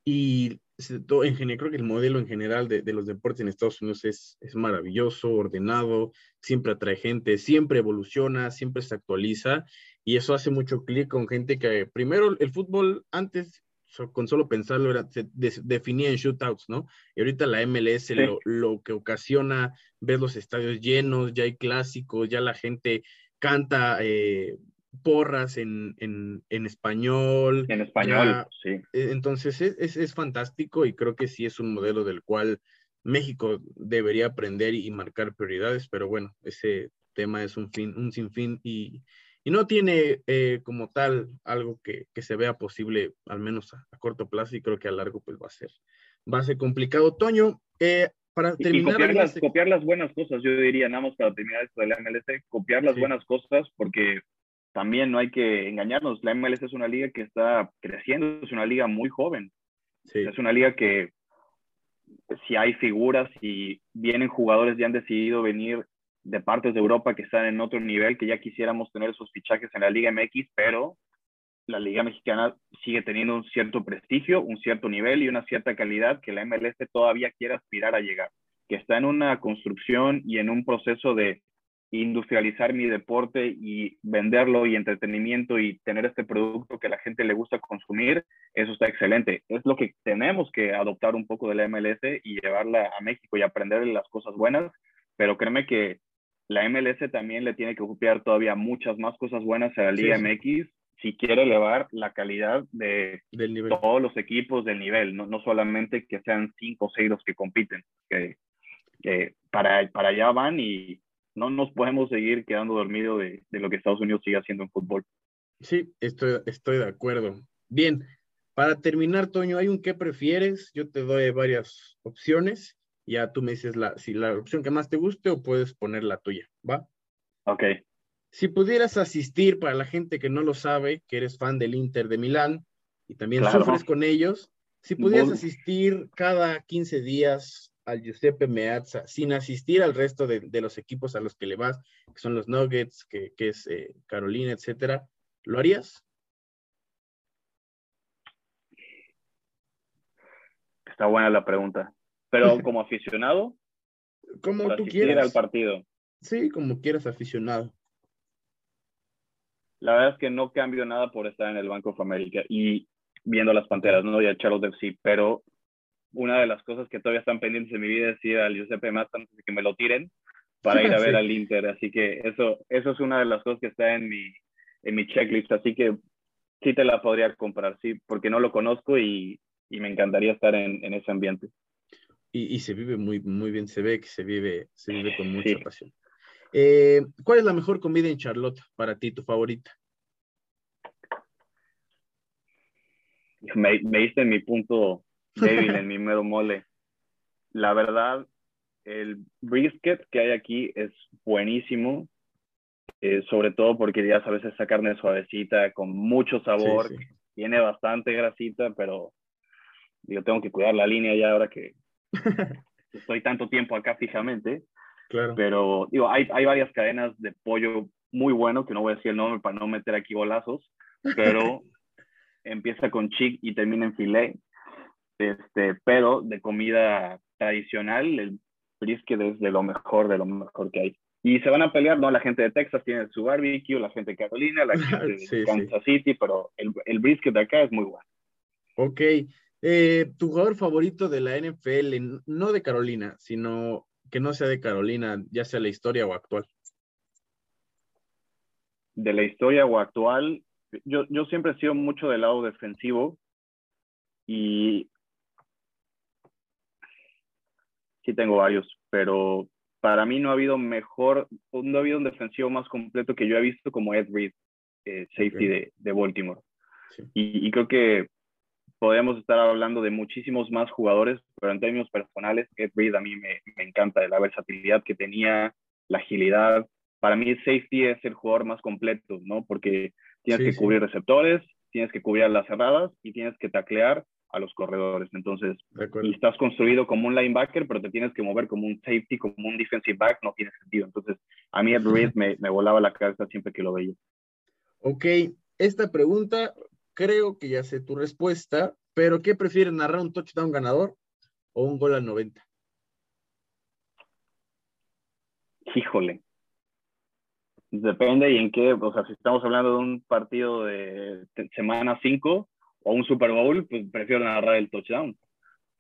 Y en general, creo que el modelo en general de, de, los deportes en Estados Unidos es, es maravilloso, ordenado, siempre atrae gente, siempre evoluciona, siempre se actualiza y eso hace mucho clic con gente que primero el fútbol antes con solo pensarlo era, se definía en shootouts, ¿no? Y ahorita la MLS sí. lo, lo, que ocasiona ver los estadios llenos, ya hay clásicos, ya la gente canta eh, porras en, en, en, español. En español, ya, sí. Eh, entonces es, es, es, fantástico y creo que sí es un modelo del cual México debería aprender y marcar prioridades, pero bueno, ese tema es un fin, un sinfín y, y no tiene eh, como tal algo que, que, se vea posible, al menos a, a, corto plazo, y creo que a largo pues va a ser, va a ser complicado. Toño, eh, para terminar... Y copiar, las, este... copiar, las, buenas cosas, yo diría, nada más para terminar esto de la MLS, copiar las sí. buenas cosas, porque también no hay que engañarnos, la MLS es una liga que está creciendo, es una liga muy joven, sí. es una liga que si hay figuras y vienen jugadores ya han decidido venir de partes de Europa que están en otro nivel, que ya quisiéramos tener esos fichajes en la Liga MX, pero la Liga Mexicana sigue teniendo un cierto prestigio, un cierto nivel y una cierta calidad que la MLS todavía quiere aspirar a llegar, que está en una construcción y en un proceso de industrializar mi deporte y venderlo y entretenimiento y tener este producto que la gente le gusta consumir, eso está excelente. Es lo que tenemos que adoptar un poco de la MLS y llevarla a México y aprender las cosas buenas, pero créeme que la MLS también le tiene que copiar todavía muchas más cosas buenas a la Liga sí, MX, si quiere elevar la calidad de todos los equipos del nivel, no, no solamente que sean cinco o seis los que compiten, que, para, para allá van y no nos podemos seguir quedando dormidos de, de, lo que Estados Unidos sigue haciendo en fútbol. Sí, estoy, estoy de acuerdo. Bien, para terminar, Toño, hay un qué prefieres. Yo te doy varias opciones. Ya tú me dices la, si la opción que más te guste o puedes poner la tuya, ¿va? Ok. Si pudieras asistir, para la gente que no lo sabe, que eres fan del Inter de Milán y también sufres con ellos, si pudieras asistir cada 15 días al Giuseppe Meazza, sin asistir al resto de, los equipos a los que le vas, que son los Nuggets, que, es eh, Carolina, etcétera, ¿lo harías? Está buena la pregunta. Pero como aficionado, como tú quieras. al partido. Sí, como quieras aficionado. La verdad es que no cambio nada por estar en el Banco of America y viendo las Panteras, ¿no? Y a Charles FC, pero una de las cosas que todavía están pendientes en mi vida es ir al Giuseppe antes de que me lo tiren para ir a ver al Inter. Así que eso, eso es una de las cosas que está en mi, en mi checklist. Así que sí te la podría comprar, sí, porque no lo conozco y, y me encantaría estar en, en ese ambiente. Y, y, se vive muy, muy bien, se ve que se vive, se vive con mucha pasión. Eh, ¿Cuál es la mejor comida en Charlotte para ti, tu favorita? Me, me diste mi punto débil, en mi mero mole. La verdad, el brisket que hay aquí es buenísimo, eh, sobre todo porque ya sabes esa carne suavecita, con mucho sabor, tiene bastante grasita, pero yo tengo que cuidar la línea ya ahora que estoy tanto tiempo acá fijamente. Pero digo, hay, hay varias cadenas de pollo muy bueno, que no voy a decir el nombre para no meter aquí golazos, pero empieza con chick y termina en filet. Este, pero de comida tradicional, el brisket es de lo mejor, de lo mejor que hay. Y se van a pelear, ¿no? La gente de Texas tiene su barbecue, la gente de Carolina, la gente de Kansas City, pero el, el, brisket de acá es muy bueno. Ok. Eh, ¿Tu jugador favorito de la NFL, no de Carolina, sino que no sea de Carolina, ya sea la historia o actual? De la historia o actual, yo, yo siempre he sido mucho del lado defensivo y sí tengo varios, pero para mí no ha habido mejor, no ha habido un defensivo más completo que yo he visto como Ed Reed, eh, safety de, de, Baltimore. Y, y, creo que podemos estar hablando de muchísimos más jugadores, pero en términos personales, Ed Reed a mí me, me encanta la versatilidad que tenía, la agilidad. Para mí, safety es el jugador más completo, ¿no? Porque tienes que cubrir receptores, tienes que cubrir las cerradas y tienes que taclear a los corredores. Entonces, y estás construido como un linebacker, pero te tienes que mover como un safety, como un defensive back, no tiene sentido. Entonces, a mí Ed Reed me, me volaba la cabeza siempre que lo veía. Ok, esta pregunta creo que ya sé tu respuesta, pero ¿qué prefieres, narrar un touchdown ganador o un gol al 90? Híjole. Depende y en qué, o sea, si estamos hablando de un partido de semana 5 o un Super Bowl, pues prefiero narrar el touchdown.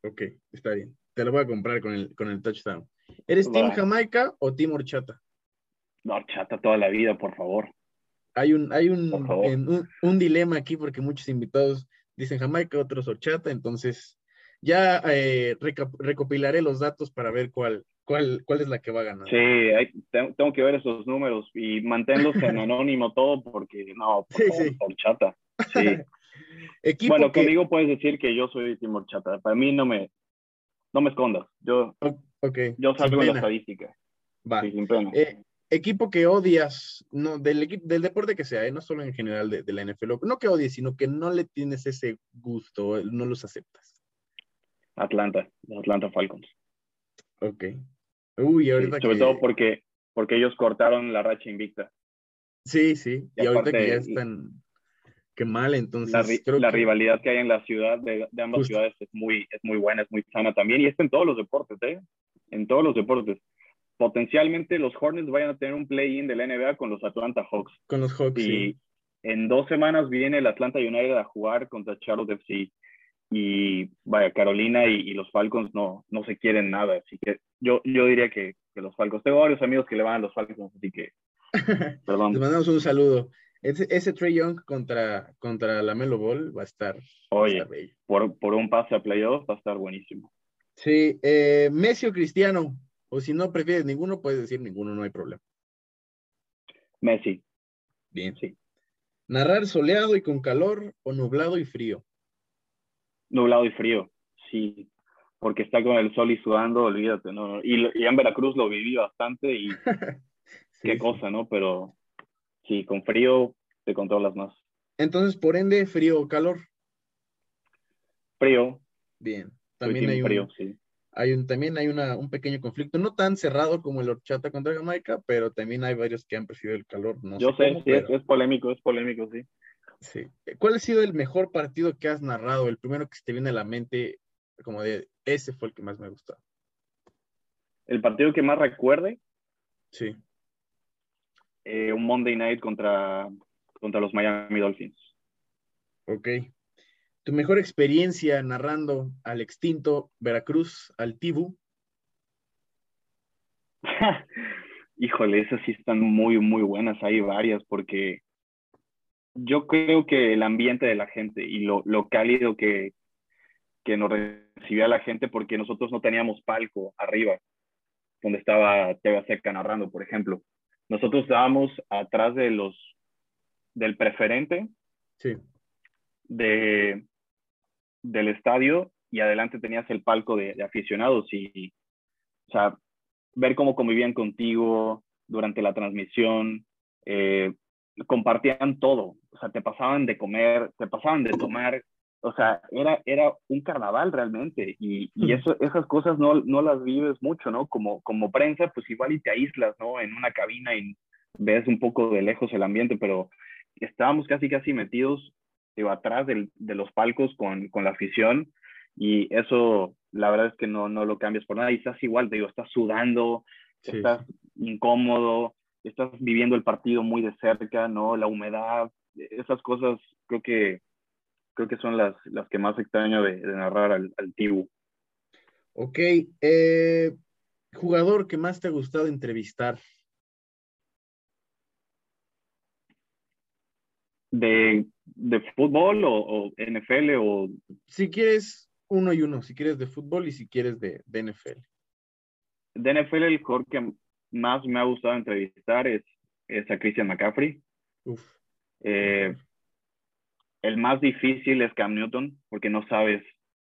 Ok, está bien. Te lo voy a comprar con el, con el touchdown. ¿Eres Team Jamaica o Team Horchata? No, Horchata toda la vida, por favor. Hay un, hay un, un, dilema aquí porque muchos invitados dicen Jamaica, otros horchata, entonces ya eh, recopilaré los datos para ver cuál, cuál, cuál es la que va a ganar. Sí, tengo, que ver esos números y manténlos en anónimo todo porque no, por sí, horchata. Sí. bueno, conmigo puedes decir que yo soy Tim Horchata. Para mí no me, no me escondas. Yo, okay. yo salgo en la estadística. Va. sin pena. Eh, equipo que odias, no, del, del deporte que sea, ¿eh? no solo en general de, la NFL, no que odies, sino que no le tienes ese gusto, no los aceptas. Atlanta, Atlanta Falcons. Ok. Uy, ahorita sobre todo porque, porque ellos cortaron la racha invicta. Sí, sí, y, ahorita que ya están, qué mal, entonces. La, rivalidad que hay en la ciudad, de, ambas ciudades, es muy, es muy buena, es muy sana también, y está en todos los deportes, ¿eh? En todos los deportes potencialmente los Hornets vayan a tener un play-in de la NBA con los Atlanta Hawks. Con los Hawks. Y en dos semanas viene el Atlanta United a jugar contra Charlotte FC. Y vaya, Carolina y, los Falcons no, no se quieren nada. Así que yo, yo diría que, que los Falcons. Tengo varios amigos que le van a los Falcons, así que. Perdón. Les mandamos un saludo. Ese, ese Trey Young contra, contra la Melo Ball va a estar. Oye, por, por, un pase a playoffs va a estar buenísimo. Sí, eh, Messi o Cristiano, o si no prefieres ninguno, puedes decir ninguno, no hay problema. Messi. Bien, sí. Narrar soleado y con calor o nublado y frío. Nublado y frío, sí. Porque está con el sol y sudando, olvídate, ¿no? Y, y en Veracruz lo viví bastante y qué cosa, ¿no? Pero sí, con frío te controlas más. Entonces, por ende, frío o calor. Frío. Bien. También hay un, frío, sí. Hay un, también hay una, un pequeño conflicto, no tan cerrado como el horchata contra Jamaica, pero también hay varios que han preferido el calor. No Yo sé, sí, es, polémico, es polémico, sí. Sí. ¿Cuál ha sido el mejor partido que has narrado? El primero que se te viene a la mente, como de ese fue el que más me gustó. ¿El partido que más recuerde? Sí. Eh, un Monday Night contra, contra los Miami Dolphins. Ok. ¿Tu mejor experiencia narrando al extinto Veracruz, al Tibu? Híjole, esas sí están muy, muy buenas. Hay varias porque yo creo que el ambiente de la gente y lo, lo cálido que, que nos recibía la gente, porque nosotros no teníamos palco arriba, donde estaba TV Seca narrando, por ejemplo. Nosotros estábamos atrás de los, del preferente, sí. de, del estadio y adelante tenías el palco de, aficionados y, o sea, ver cómo convivían contigo durante la transmisión, eh, compartían todo, o sea, te pasaban de comer, te pasaban de tomar, o sea, era, era un carnaval realmente y, y eso, esas cosas no, no las vives mucho, ¿no? Como, como prensa, pues igual y te aíslas, ¿no? En una cabina y ves un poco de lejos el ambiente, pero estábamos casi, casi metidos digo, atrás del, de los palcos con, con, la afición y eso la verdad es que no, no lo cambias por nada y estás igual, te digo, estás sudando, estás incómodo, estás viviendo el partido muy de cerca, ¿no? La humedad, esas cosas creo que creo que son las, las que más extraño de, narrar al, al Tibu. Ok, eh, jugador que más te ha gustado entrevistar. De, de fútbol o, NFL o... Si quieres uno y uno, si quieres de fútbol y si quieres de, de NFL. De NFL el jugador que más me ha gustado entrevistar es, es a Christian McCaffrey. Uf. Eh, el más difícil es Cam Newton, porque no sabes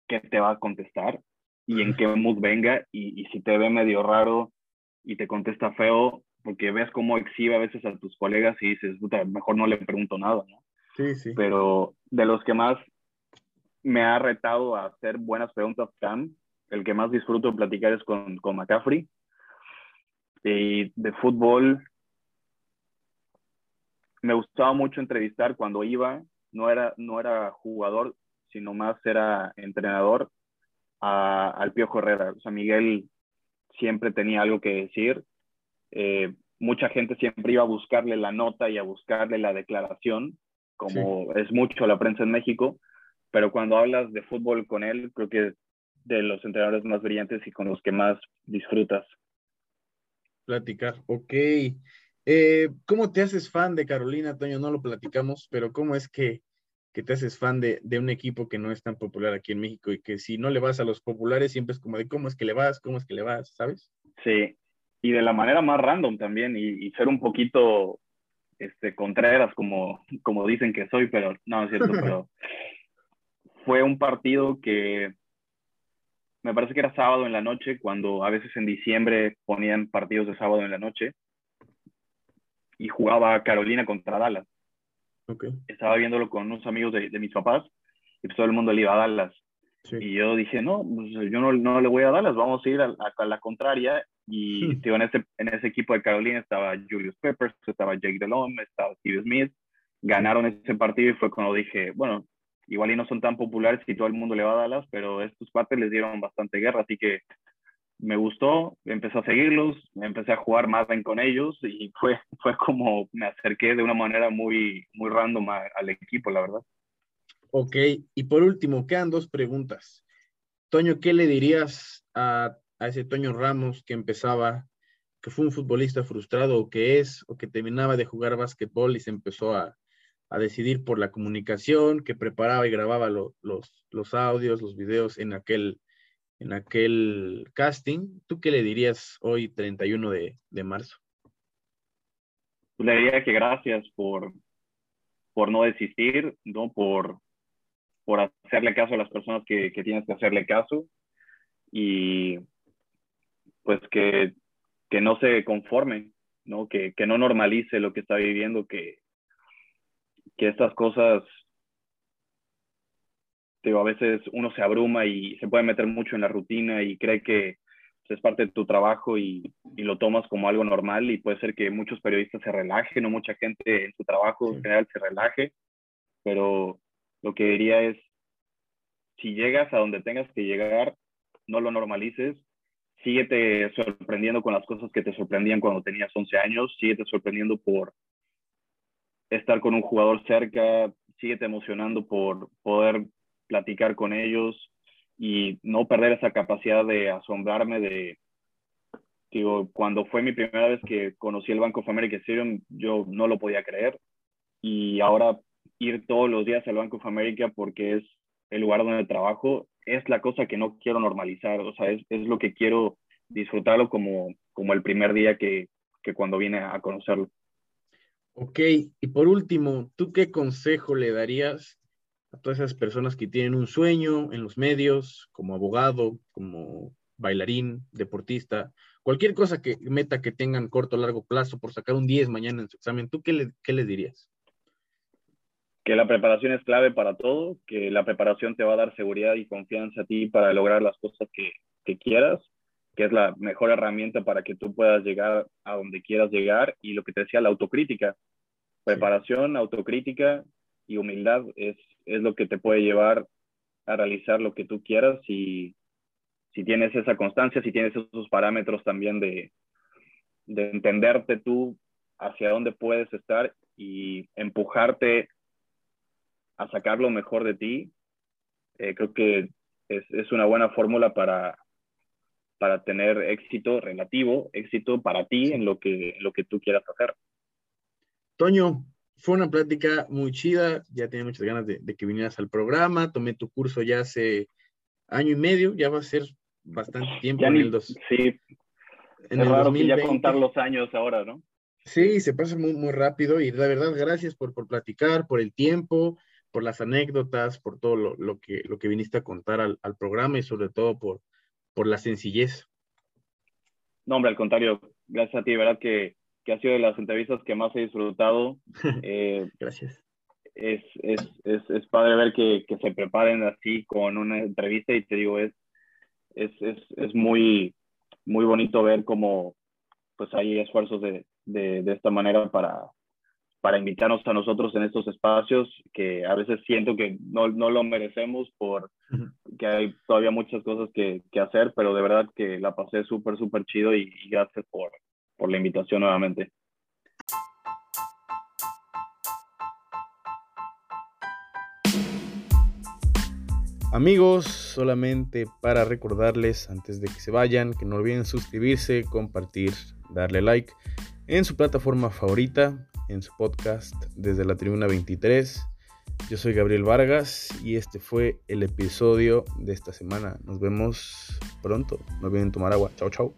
qué te va a contestar y en qué mood venga, y, si te ve medio raro y te contesta feo, porque ves cómo exhibe a veces a tus colegas y dices, puta, mejor no le pregunto nada, ¿no? Sí, sí. Pero de los que más me ha retado a hacer buenas preguntas, Cam, el que más disfruto platicar es con, con McCaffrey. Y de fútbol, me gustaba mucho entrevistar cuando iba no era, no era jugador, sino más era entrenador a, al Piojo Herrera. O sea, Miguel siempre tenía algo que decir. Eh, mucha gente siempre iba a buscarle la nota y a buscarle la declaración, como es mucho la prensa en México, pero cuando hablas de fútbol con él, creo que es de los entrenadores más brillantes y con los que más disfrutas. Platicar, ok. Eh, ¿Cómo te haces fan de Carolina, Toño? No lo platicamos, pero ¿cómo es que, te haces fan de, un equipo que no es tan popular aquí en México y que si no le vas a los populares siempre es como de cómo es que le vas, cómo es que le vas, ¿sabes? Sí, y de la manera más random también y, ser un poquito este, contreras como, como dicen que soy, pero no es cierto, pero fue un partido que me parece que era sábado en la noche, cuando a veces en diciembre ponían partidos de sábado en la noche y jugaba Carolina contra Dallas. Okay. Estaba viéndolo con unos amigos de, de mis papás y pues todo el mundo le iba a Dallas. Y yo dije, no, pues yo no, no, le voy a Dallas, vamos a ir a, a, la contraria. Y en, ese, en ese equipo de Carolina estaba Julius Peppers, estaba Jake Delhomme, estaba Steve Smith. Ganaron ese partido y fue cuando dije, bueno, igual y no son tan populares y todo el mundo le va a Dallas, pero estos partes les dieron bastante guerra, así que me gustó, empecé a seguirlos, empecé a jugar más bien con ellos y fue, fue como me acerqué de una manera muy, muy random al equipo, la verdad. Ok, y por último, quedan dos preguntas. Toño, ¿qué le dirías a, a ese Toño Ramos que empezaba que fue un futbolista frustrado o que es, o que terminaba de jugar básquetbol y se empezó a, decidir por la comunicación, que preparaba y grababa los, los audios, los videos en aquel, en aquel casting. ¿Tú qué le dirías hoy, 31 de, de marzo? Le diría que gracias por, por no desistir, ¿no? Por, por hacerle caso a las personas que, que tienes que hacerle caso y pues que, que no se conforme, ¿no? Que, que, no normalice lo que está viviendo, que, que estas cosas, digo, a veces uno se abruma y se puede meter mucho en la rutina y cree que pues, es parte de tu trabajo y, y, lo tomas como algo normal y puede ser que muchos periodistas se relajen o mucha gente en su trabajo en general se relaje, pero lo que diría es, si llegas a donde tengas que llegar, no lo normalices, síguete sorprendiendo con las cosas que te sorprendían cuando tenías 11 años, síguete sorprendiendo por estar con un jugador cerca, síguete emocionando por poder platicar con ellos y no perder esa capacidad de asombrarme de, digo, cuando fue mi primera vez que conocí el Banco of America Stadium, yo no lo podía creer. Y ahora ir todos los días al Banco of America porque es el lugar donde trabajo, es la cosa que no quiero normalizar, o sea, es, es lo que quiero disfrutarlo como, como el primer día que, que cuando vine a conocerlo. Ok, y por último, ¿tú qué consejo le darías a todas esas personas que tienen un sueño en los medios, como abogado, como bailarín, deportista, cualquier cosa que meta que tengan corto o largo plazo por sacar un 10 mañana en su examen, ¿tú qué, qué les dirías? Que la preparación es clave para todo, que la preparación te va a dar seguridad y confianza a ti para lograr las cosas que, que quieras, que es la mejor herramienta para que tú puedas llegar a donde quieras llegar. Y lo que te decía, la autocrítica. Preparación, autocrítica y humildad es, es lo que te puede llevar a realizar lo que tú quieras y si tienes esa constancia, si tienes esos parámetros también de, de entenderte tú hacia dónde puedes estar y empujarte a sacar lo mejor de ti, eh, creo que es, es, una buena fórmula para, para tener éxito relativo, éxito para ti en lo que, lo que tú quieras hacer. Toño, fue una plática muy chida, ya tenía muchas ganas de, de, que vinieras al programa, tomé tu curso ya hace año y medio, ya va a ser bastante tiempo ya en el dos, Sí, en es el raro 2020. ya contar los años ahora, ¿no? Sí, se pasa muy, muy rápido y la verdad, gracias por, por platicar, por el tiempo, por las anécdotas, por todo lo, lo, que, lo que viniste a contar al, al, programa y sobre todo por, por la sencillez. No, hombre, al contrario, gracias a ti, verdad que, que ha sido de las entrevistas que más he disfrutado. Eh, gracias. Es, es, es, es, padre ver que, que, se preparen así con una entrevista y te digo, es, es, es, es muy, muy bonito ver cómo pues hay esfuerzos de, de, de esta manera para, para invitarnos a nosotros en estos espacios que a veces siento que no, no lo merecemos por que hay todavía muchas cosas que, que, hacer, pero de verdad que la pasé súper, súper chido y, y, gracias por, por la invitación nuevamente. Amigos, solamente para recordarles antes de que se vayan que no olviden suscribirse, compartir, darle like en su plataforma favorita en su podcast desde la Tribuna 23. Yo soy Gabriel Vargas y este fue el episodio de esta semana. Nos vemos pronto. No olviden tomar agua. Chao, chao.